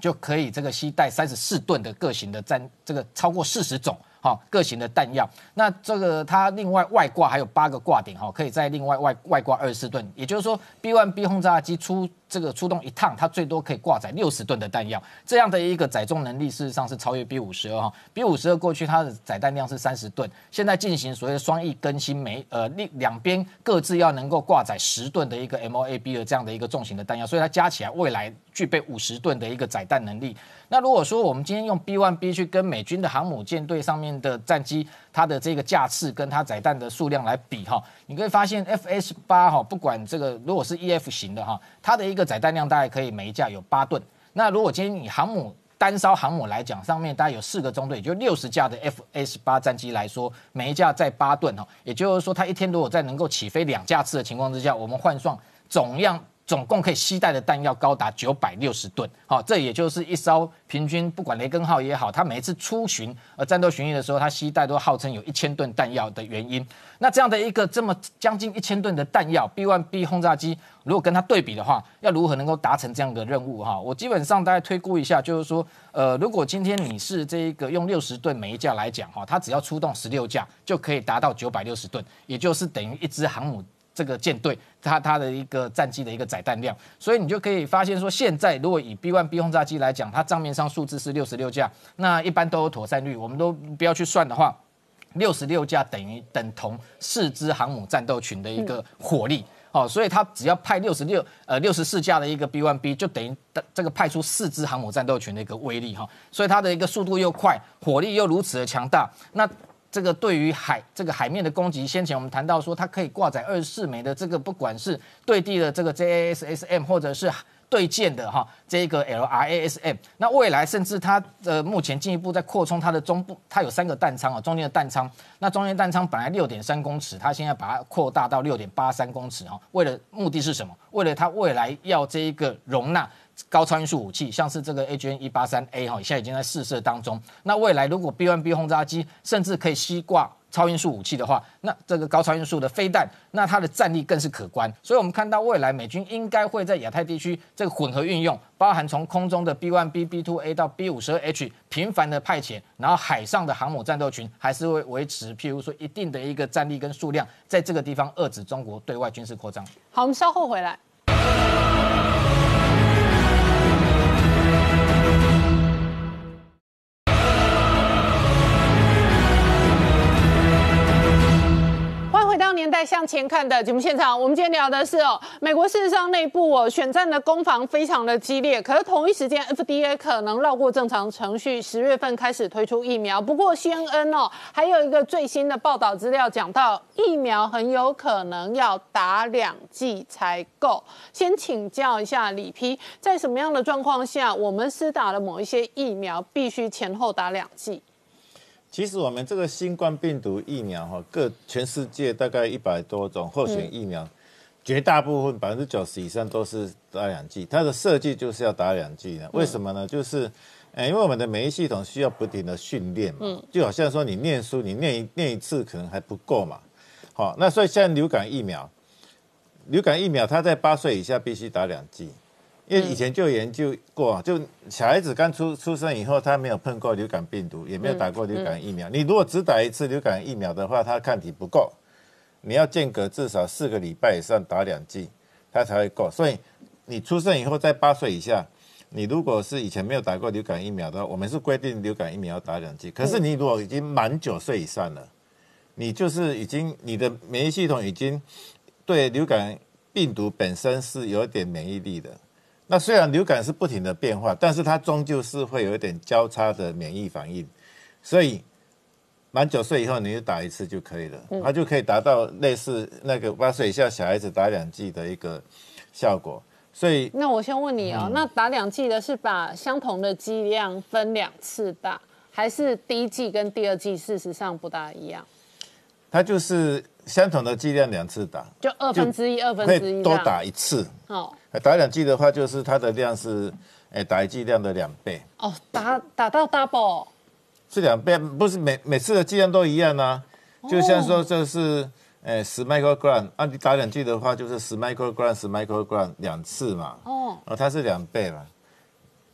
就可以这个携带三十四吨的各型的战，这个超过四十种。好，各型的弹药，那这个它另外外挂还有八个挂点，哈，可以在另外外外挂二十四吨，也就是说 B one B 轰炸机出这个出动一趟，它最多可以挂载六十吨的弹药，这样的一个载重能力，事实上是超越 B 五十二哈。B 五十二过去它的载弹量是三十吨，现在进行所谓的双翼更新，每呃另两边各自要能够挂载十吨的一个 MOAB 的这样的一个重型的弹药，所以它加起来未来具备五十吨的一个载弹能力。那如果说我们今天用 B one B 去跟美军的航母舰队上面的战机，它的这个架次跟它载弹的数量来比哈，你可以发现 F S 八哈，不管这个如果是 E F 型的哈，它的一个载弹量大概可以每一架有八吨。那如果今天以航母单艘航母来讲，上面大概有四个中队，就六十架的 F S 八战机来说，每一架在八吨哈，也就是说它一天如果在能够起飞两架次的情况之下，我们换算总量。总共可以携带的弹药高达九百六十吨，好，这也就是一艘平均不管雷根号也好，它每一次出巡呃战斗巡弋的时候，它携带都号称有一千吨弹药的原因。那这样的一个这么将近一千吨的弹药，B1B 轰炸机如果跟它对比的话，要如何能够达成这样的任务哈？我基本上大概推估一下，就是说，呃，如果今天你是这一个用六十吨每一架来讲哈，它只要出动十六架就可以达到九百六十吨，也就是等于一支航母。这个舰队，它它的一个战机的一个载弹量，所以你就可以发现说，现在如果以 B one B 轰炸机来讲，它账面上数字是六十六架，那一般都有妥善率，我们都不要去算的话，六十六架等于等同四支航母战斗群的一个火力，哦，所以它只要派六十六呃六十四架的一个 B one B，就等于这个派出四支航母战斗群的一个威力哈，所以它的一个速度又快，火力又如此的强大，那。这个对于海这个海面的攻击，先前我们谈到说，它可以挂载二十四枚的这个，不管是对地的这个 JASSM，或者是对舰的哈这个 LRASM，那未来甚至它呃目前进一步在扩充它的中部，它有三个弹仓啊，中间的弹仓，那中间弹仓本来六点三公尺，它现在把它扩大到六点八三公尺哈，为了目的是什么？为了它未来要这一个容纳。高超音速武器，像是这个 AGN 一八三 A 哈，现在已经在试射当中。那未来如果 B one B 轰炸机甚至可以吸挂超音速武器的话，那这个高超音速的飞弹，那它的战力更是可观。所以，我们看到未来美军应该会在亚太地区这个混合运用，包含从空中的 B one B B two A 到 B 五十二 H 频繁的派遣，然后海上的航母战斗群还是会维持，譬如说一定的一个战力跟数量，在这个地方遏制中国对外军事扩张。好，我们稍后回来。年代向前看的节目现场，我们今天聊的是哦，美国事实上内部哦选战的攻防非常的激烈，可是同一时间 FDA 可能绕过正常程序，十月份开始推出疫苗。不过 CNN 哦还有一个最新的报道资料讲到，疫苗很有可能要打两剂才够。先请教一下李批，在什么样的状况下，我们施打了某一些疫苗必须前后打两剂？其实我们这个新冠病毒疫苗哈，各全世界大概一百多种候选疫苗，绝大部分百分之九十以上都是打两剂。它的设计就是要打两剂的，为什么呢？就是，呃，因为我们的免疫系统需要不停的训练嘛，就好像说你念书，你念一念一次可能还不够嘛。好，那所以现在流感疫苗，流感疫苗它在八岁以下必须打两剂。因为以前就研究过，就小孩子刚出出生以后，他没有碰过流感病毒，也没有打过流感疫苗。你如果只打一次流感疫苗的话，他抗体不够，你要间隔至少四个礼拜以上打两剂，他才会够。所以你出生以后在八岁以下，你如果是以前没有打过流感疫苗的，我们是规定流感疫苗要打两剂。可是你如果已经满九岁以上了，你就是已经你的免疫系统已经对流感病毒本身是有点免疫力的。那虽然流感是不停的变化，但是它终究是会有一点交叉的免疫反应，所以满九岁以后你就打一次就可以了，它就可以达到类似那个八岁以下小孩子打两剂的一个效果。所以，那我先问你哦，那打两剂的是把相同的剂量分两次打，还是第一剂跟第二剂事实上不大一样？它就是相同的剂量两次打，就二分之一，二分之一多打一次。哦。打两剂的话，就是它的量是，哎，打一剂量的两倍。哦，打打到 double，是两倍，不是每每次的剂量都一样啊。就像说这是，诶，十 microgram，啊，你打两剂的话，就是十 microgram，十 microgram 两次嘛。哦，哦，它是两倍嘛。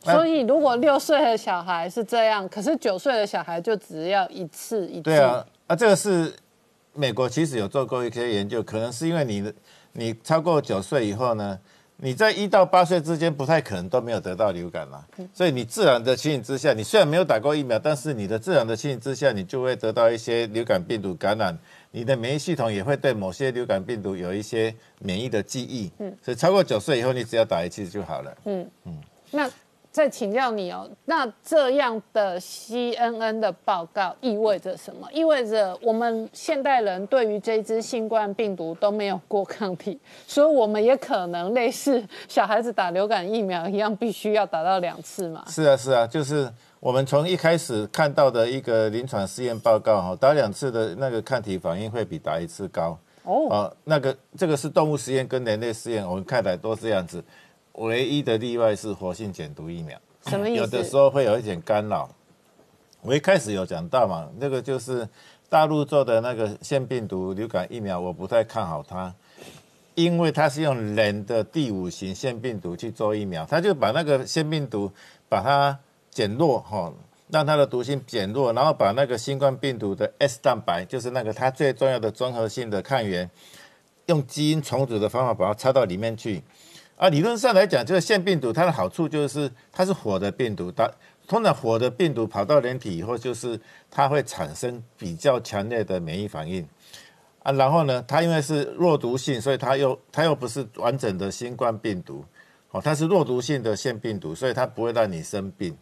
所以如果六岁的小孩是这样，可是九岁的小孩就只要一次一。对啊，啊，这个是美国其实有做过一些研究，可能是因为你的你超过九岁以后呢。你在一到八岁之间不太可能都没有得到流感啦，所以你自然的情形之下，你虽然没有打过疫苗，但是你的自然的情形之下，你就会得到一些流感病毒感染，你的免疫系统也会对某些流感病毒有一些免疫的记忆。嗯，所以超过九岁以后，你只要打一次就好了。嗯。嗯，那再请教你哦，那这样的 CNN 的报告意味着什么？意味着我们现代人对于这支新冠病毒都没有过抗体，所以我们也可能类似小孩子打流感疫苗一样，必须要打到两次嘛？是啊，是啊，就是我们从一开始看到的一个临床试验报告哈，打两次的那个抗体反应会比打一次高。哦，啊，那个这个是动物实验跟人类实验，我们看来都是这样子。唯一的例外是活性减毒疫苗，什么意思？有的时候会有一点干扰。我一开始有讲到嘛，那个就是大陆做的那个腺病毒流感疫苗，我不太看好它，因为它是用人的第五型腺病毒去做疫苗，它就把那个腺病毒把它减弱哈，让它的毒性减弱，然后把那个新冠病毒的 S 蛋白，就是那个它最重要的综合性的抗原，用基因重组的方法把它插到里面去。啊，理论上来讲，这个腺病毒它的好处就是它是活的病毒，它通常活的病毒跑到人体以后，就是它会产生比较强烈的免疫反应啊。然后呢，它因为是弱毒性，所以它又它又不是完整的新冠病毒，哦，它是弱毒性的腺病毒，所以它不会让你生病，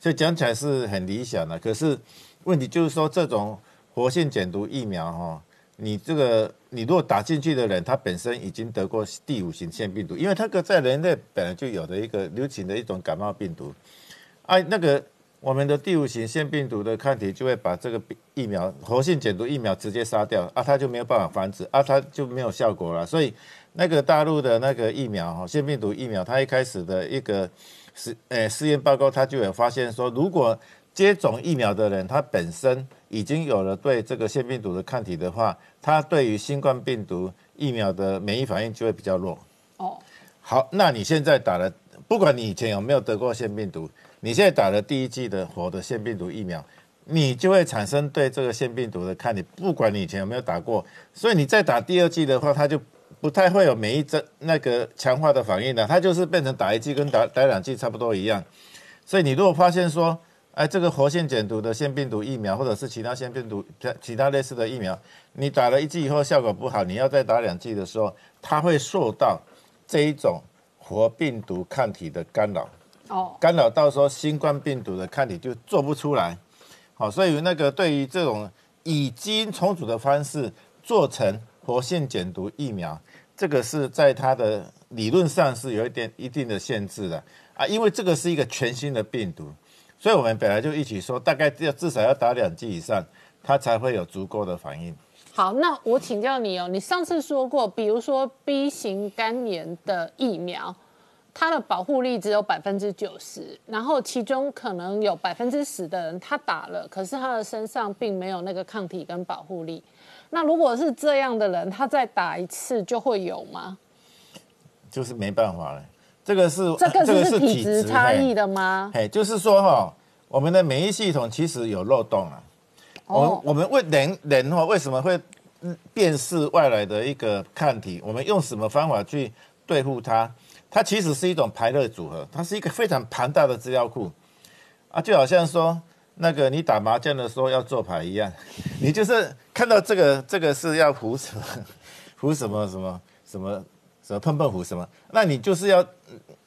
所以讲起来是很理想的。可是问题就是说，这种活性减毒疫苗哈。你这个，你如果打进去的人，他本身已经得过第五型腺病毒，因为那个在人类本来就有的一个流行的一种感冒病毒，啊，那个我们的第五型腺病毒的抗体就会把这个疫苗活性减毒疫苗直接杀掉，啊，它就没有办法繁殖，啊，它就没有效果了。所以那个大陆的那个疫苗哈，腺病毒疫苗，它一开始的一个实诶试验报告，它就有发现说，如果接种疫苗的人，他本身已经有了对这个腺病毒的抗体的话，他对于新冠病毒疫苗的免疫反应就会比较弱。哦，好，那你现在打了，不管你以前有没有得过腺病毒，你现在打了第一剂的活的腺病毒疫苗，你就会产生对这个腺病毒的抗体，不管你以前有没有打过，所以你再打第二剂的话，它就不太会有免疫增那个强化的反应的，它就是变成打一剂跟打打两剂差不多一样。所以你如果发现说，哎，这个活性减毒的腺病毒疫苗，或者是其他腺病毒、其他类似的疫苗，你打了一剂以后效果不好，你要再打两剂的时候，它会受到这一种活病毒抗体的干扰。哦，干扰到说新冠病毒的抗体就做不出来。好，所以那个对于这种以基因重组的方式做成活性减毒疫苗，这个是在它的理论上是有一点一定的限制的啊，因为这个是一个全新的病毒。所以，我们本来就一起说，大概要至少要打两剂以上，它才会有足够的反应。好，那我请教你哦，你上次说过，比如说 B 型肝炎的疫苗，它的保护力只有百分之九十，然后其中可能有百分之十的人他打了，可是他的身上并没有那个抗体跟保护力。那如果是这样的人，他再打一次就会有吗？就是没办法了。这个是这个是体质差异的吗？嘿，就是说哈，我们的免疫系统其实有漏洞啊。我我们为人人哈为什么会辨识外来的一个抗体？我们用什么方法去对付它？它其实是一种排列组合，它是一个非常庞大的资料库啊，就好像说那个你打麻将的时候要做牌一样，[LAUGHS] 你就是看到这个这个是要胡什么胡什么什么什么。什么碰碰胡什么？那你就是要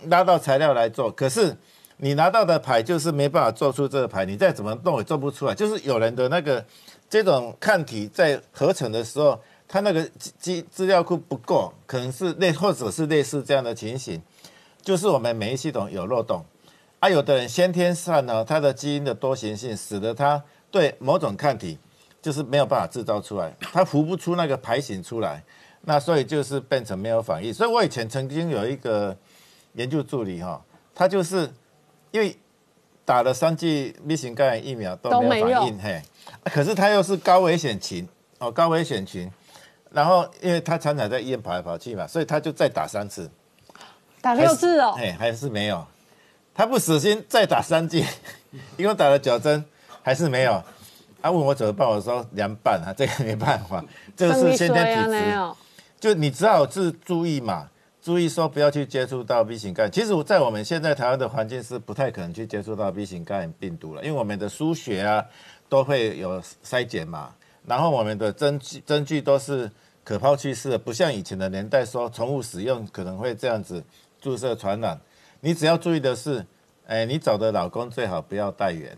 拿到材料来做，可是你拿到的牌就是没办法做出这个牌，你再怎么弄也做不出来。就是有人的那个这种抗体在合成的时候，它那个资资料库不够，可能是类或者是类似这样的情形，就是我们免疫系统有漏洞。啊，有的人先天上呢，他的基因的多形性使得他对某种抗体就是没有办法制造出来，他浮不出那个牌型出来。那所以就是变成没有反应，所以我以前曾经有一个研究助理哈，他就是因为打了三剂 B 型肝炎疫苗都没有反应，嘿，可是他又是高危险群哦，高危险群，然后因为他常常在医院跑来跑去嘛，所以他就再打三次，打六次哦，嘿，还是没有，他不死心再打三剂，[LAUGHS] 一共打了九针，还是没有，他问我怎么办，我说凉拌啊，这个没办法，这个是先天体质。就你只好是注意嘛，注意说不要去接触到 B 型肝炎。其实，在我们现在台湾的环境是不太可能去接触到 B 型肝炎病毒了，因为我们的输血啊都会有筛检嘛，然后我们的针具针具都是可抛弃式的，不像以前的年代说宠物使用可能会这样子注射传染。你只要注意的是，哎，你找的老公最好不要带源，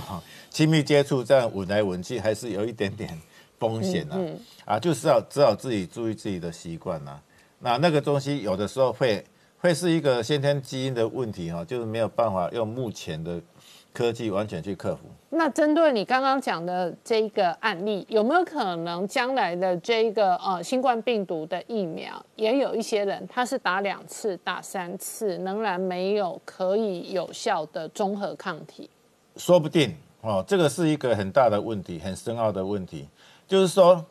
[LAUGHS] 亲密接触这样吻来吻去还是有一点点风险啊。啊，就是要只好自己注意自己的习惯呐。那那个东西有的时候会会是一个先天基因的问题哈，就是没有办法用目前的科技完全去克服。那针对你刚刚讲的这一个案例，有没有可能将来的这一个呃新冠病毒的疫苗，也有一些人他是打两次、打三次，仍然没有可以有效的综合抗体？说不定哦，这个是一个很大的问题，很深奥的问题，就是说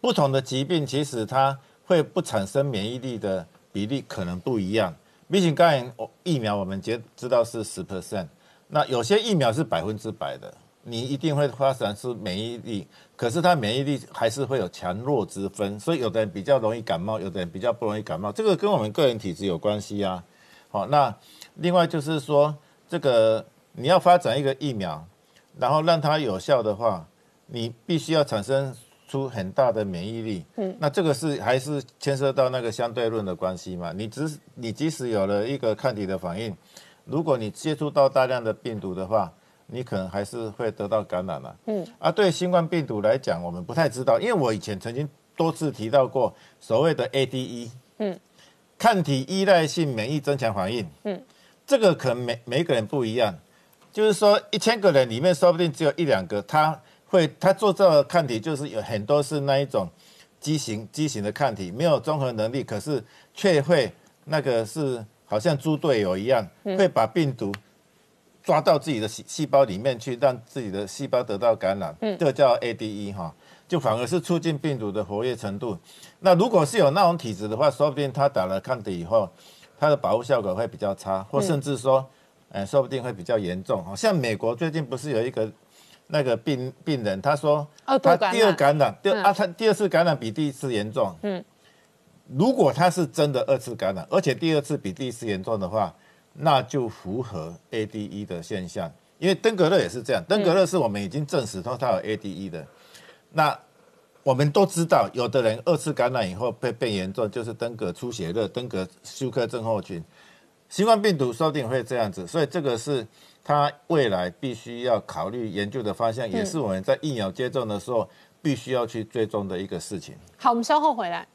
不同的疾病其实它会不产生免疫力的比例可能不一样。B 型肝炎疫苗我们知知道是十 percent，那有些疫苗是百分之百的。你一定会发展出免疫力，可是它免疫力还是会有强弱之分，所以有的人比较容易感冒，有的人比较不容易感冒，这个跟我们个人体质有关系啊。好，那另外就是说，这个你要发展一个疫苗，然后让它有效的话，你必须要产生出很大的免疫力。嗯，那这个是还是牵涉到那个相对论的关系嘛？你只你即使有了一个抗体的反应，如果你接触到大量的病毒的话，你可能还是会得到感染了。嗯，啊，对新冠病毒来讲，我们不太知道，因为我以前曾经多次提到过所谓的 ADE，嗯，抗体依赖性免疫增强反应，嗯，这个可能每每个人不一样，就是说一千个人里面，说不定只有一两个他会他做这个抗体，就是有很多是那一种畸形畸形的抗体，没有综合能力，可是却会那个是好像猪队友一样，会把病毒。抓到自己的细细胞里面去，让自己的细胞得到感染，嗯，这个叫 ADE 哈，就反而是促进病毒的活跃程度。那如果是有那种体质的话，说不定他打了抗体以后，他的保护效果会比较差，或甚至说，哎，说不定会比较严重。像美国最近不是有一个那个病病人，他说他第二感染，第啊他第二次感染比第一次严重。嗯，如果他是真的二次感染，而且第二次比第一次严重的话。那就符合 ADE 的现象，因为登革热也是这样。登革热是我们已经证实说它有 ADE 的。那我们都知道，有的人二次感染以后被变严重，就是登革出血热、登革休克症候群。新冠病毒说不定会这样子，所以这个是它未来必须要考虑研究的方向，也是我们在疫苗接种的时候必须要去追踪的一个事情。好，我们稍后回来。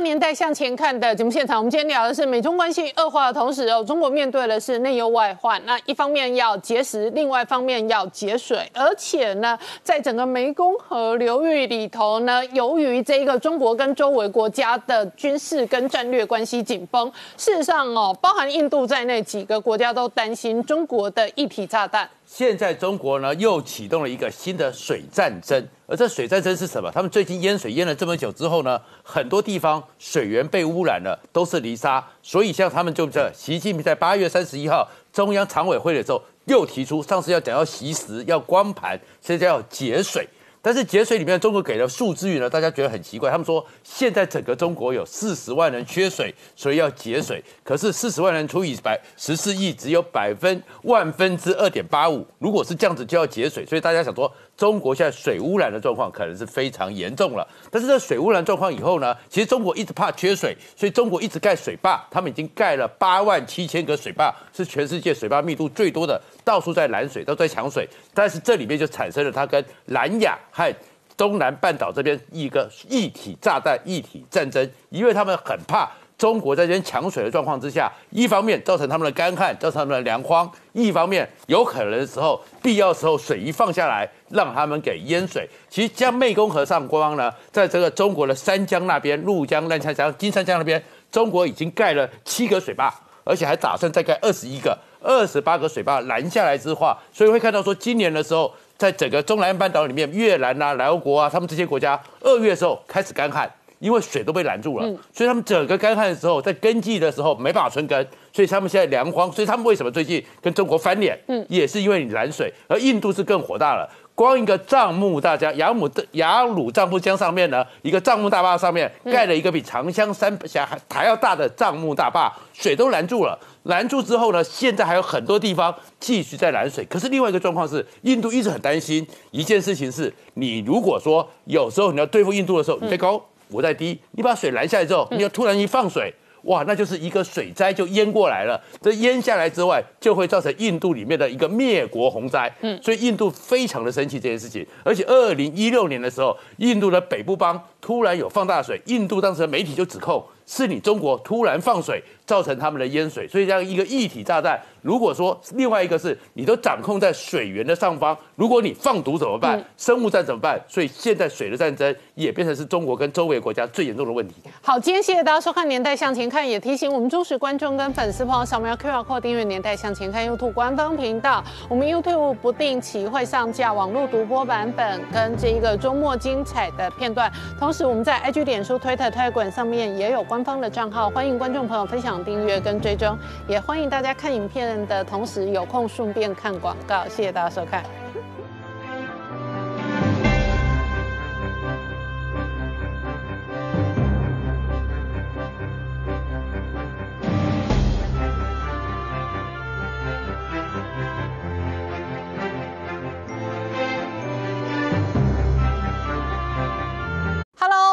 年代向前看的节目现场，我们今天聊的是美中关系恶化的同时哦，中国面对的是内忧外患。那一方面要节食，另外一方面要节水，而且呢，在整个湄公河流域里头呢，由于这个中国跟周围国家的军事跟战略关系紧绷，事实上哦，包含印度在内几个国家都担心中国的一体炸弹。现在中国呢又启动了一个新的水战争，而这水战争是什么？他们最近淹水淹了这么久之后呢，很多地方水源被污染了，都是泥沙。所以像他们就这，习近平在八月三十一号中央常委会的时候又提出，上次要讲要习食要光盘，现在要节水。但是节水里面，中国给了数字呢，大家觉得很奇怪。他们说现在整个中国有四十万人缺水，所以要节水。可是四十万人除以百十四亿，只有百分万分之二点八五。如果是这样子，就要节水。所以大家想说。中国现在水污染的状况可能是非常严重了，但是这水污染状况以后呢，其实中国一直怕缺水，所以中国一直盖水坝，他们已经盖了八万七千个水坝，是全世界水坝密度最多的，到处在拦水，都在抢水。但是这里面就产生了它跟南亚和东南半岛这边一个一体炸弹、一体战争，因为他们很怕。中国在这边抢水的状况之下，一方面造成他们的干旱，造成他们的粮荒；一方面有可能的时候，必要时候水一放下来，让他们给淹水。其实将湄公河上光呢，在这个中国的三江那边，怒江、澜沧江、金三江那边，中国已经盖了七个水坝，而且还打算再盖二十一个、二十八个水坝拦下来之话，所以会看到说，今年的时候，在整个中南半岛里面，越南啊、辽国啊，他们这些国家二月的时候开始干旱。因为水都被拦住了，所以他们整个干旱的时候，在耕季的时候没办法春耕，所以他们现在粮荒，所以他们为什么最近跟中国翻脸？嗯，也是因为你拦水，而印度是更火大了。光一个藏木大江，雅姆的雅鲁藏布江上面呢，一个藏木大坝上面盖了一个比长江三峡还还要大的藏木大坝，水都拦住了。拦住之后呢，现在还有很多地方继续在拦水。可是另外一个状况是，印度一直很担心一件事情是，你如果说有时候你要对付印度的时候，你在高我在低，你把水拦下来之后，你要突然一放水。哇，那就是一个水灾就淹过来了。这淹下来之外，就会造成印度里面的一个灭国洪灾。嗯，所以印度非常的生气这件事情。而且二零一六年的时候，印度的北部邦突然有放大水，印度当时的媒体就指控是你中国突然放水造成他们的淹水。所以这样一个一体炸弹，如果说另外一个是你都掌控在水源的上方，如果你放毒怎么办？生物战怎么办？所以现在水的战争也变成是中国跟周围国家最严重的问题。好，今天谢谢大家收看《年代向前看》，也提醒我们忠实观众跟粉丝朋友扫描 QR Code 订阅《年代向前看》YouTube 官方频道。我们 YouTube 不定期会上架网络独播版本跟这一个周末精彩的片段，同时我们在 IG、脸书、Twitter、Telegram 上面也有官方的账号，欢迎观众朋友分享、订阅跟追踪，也欢迎大家看影片的同时有空顺便看广告。谢谢大家收看。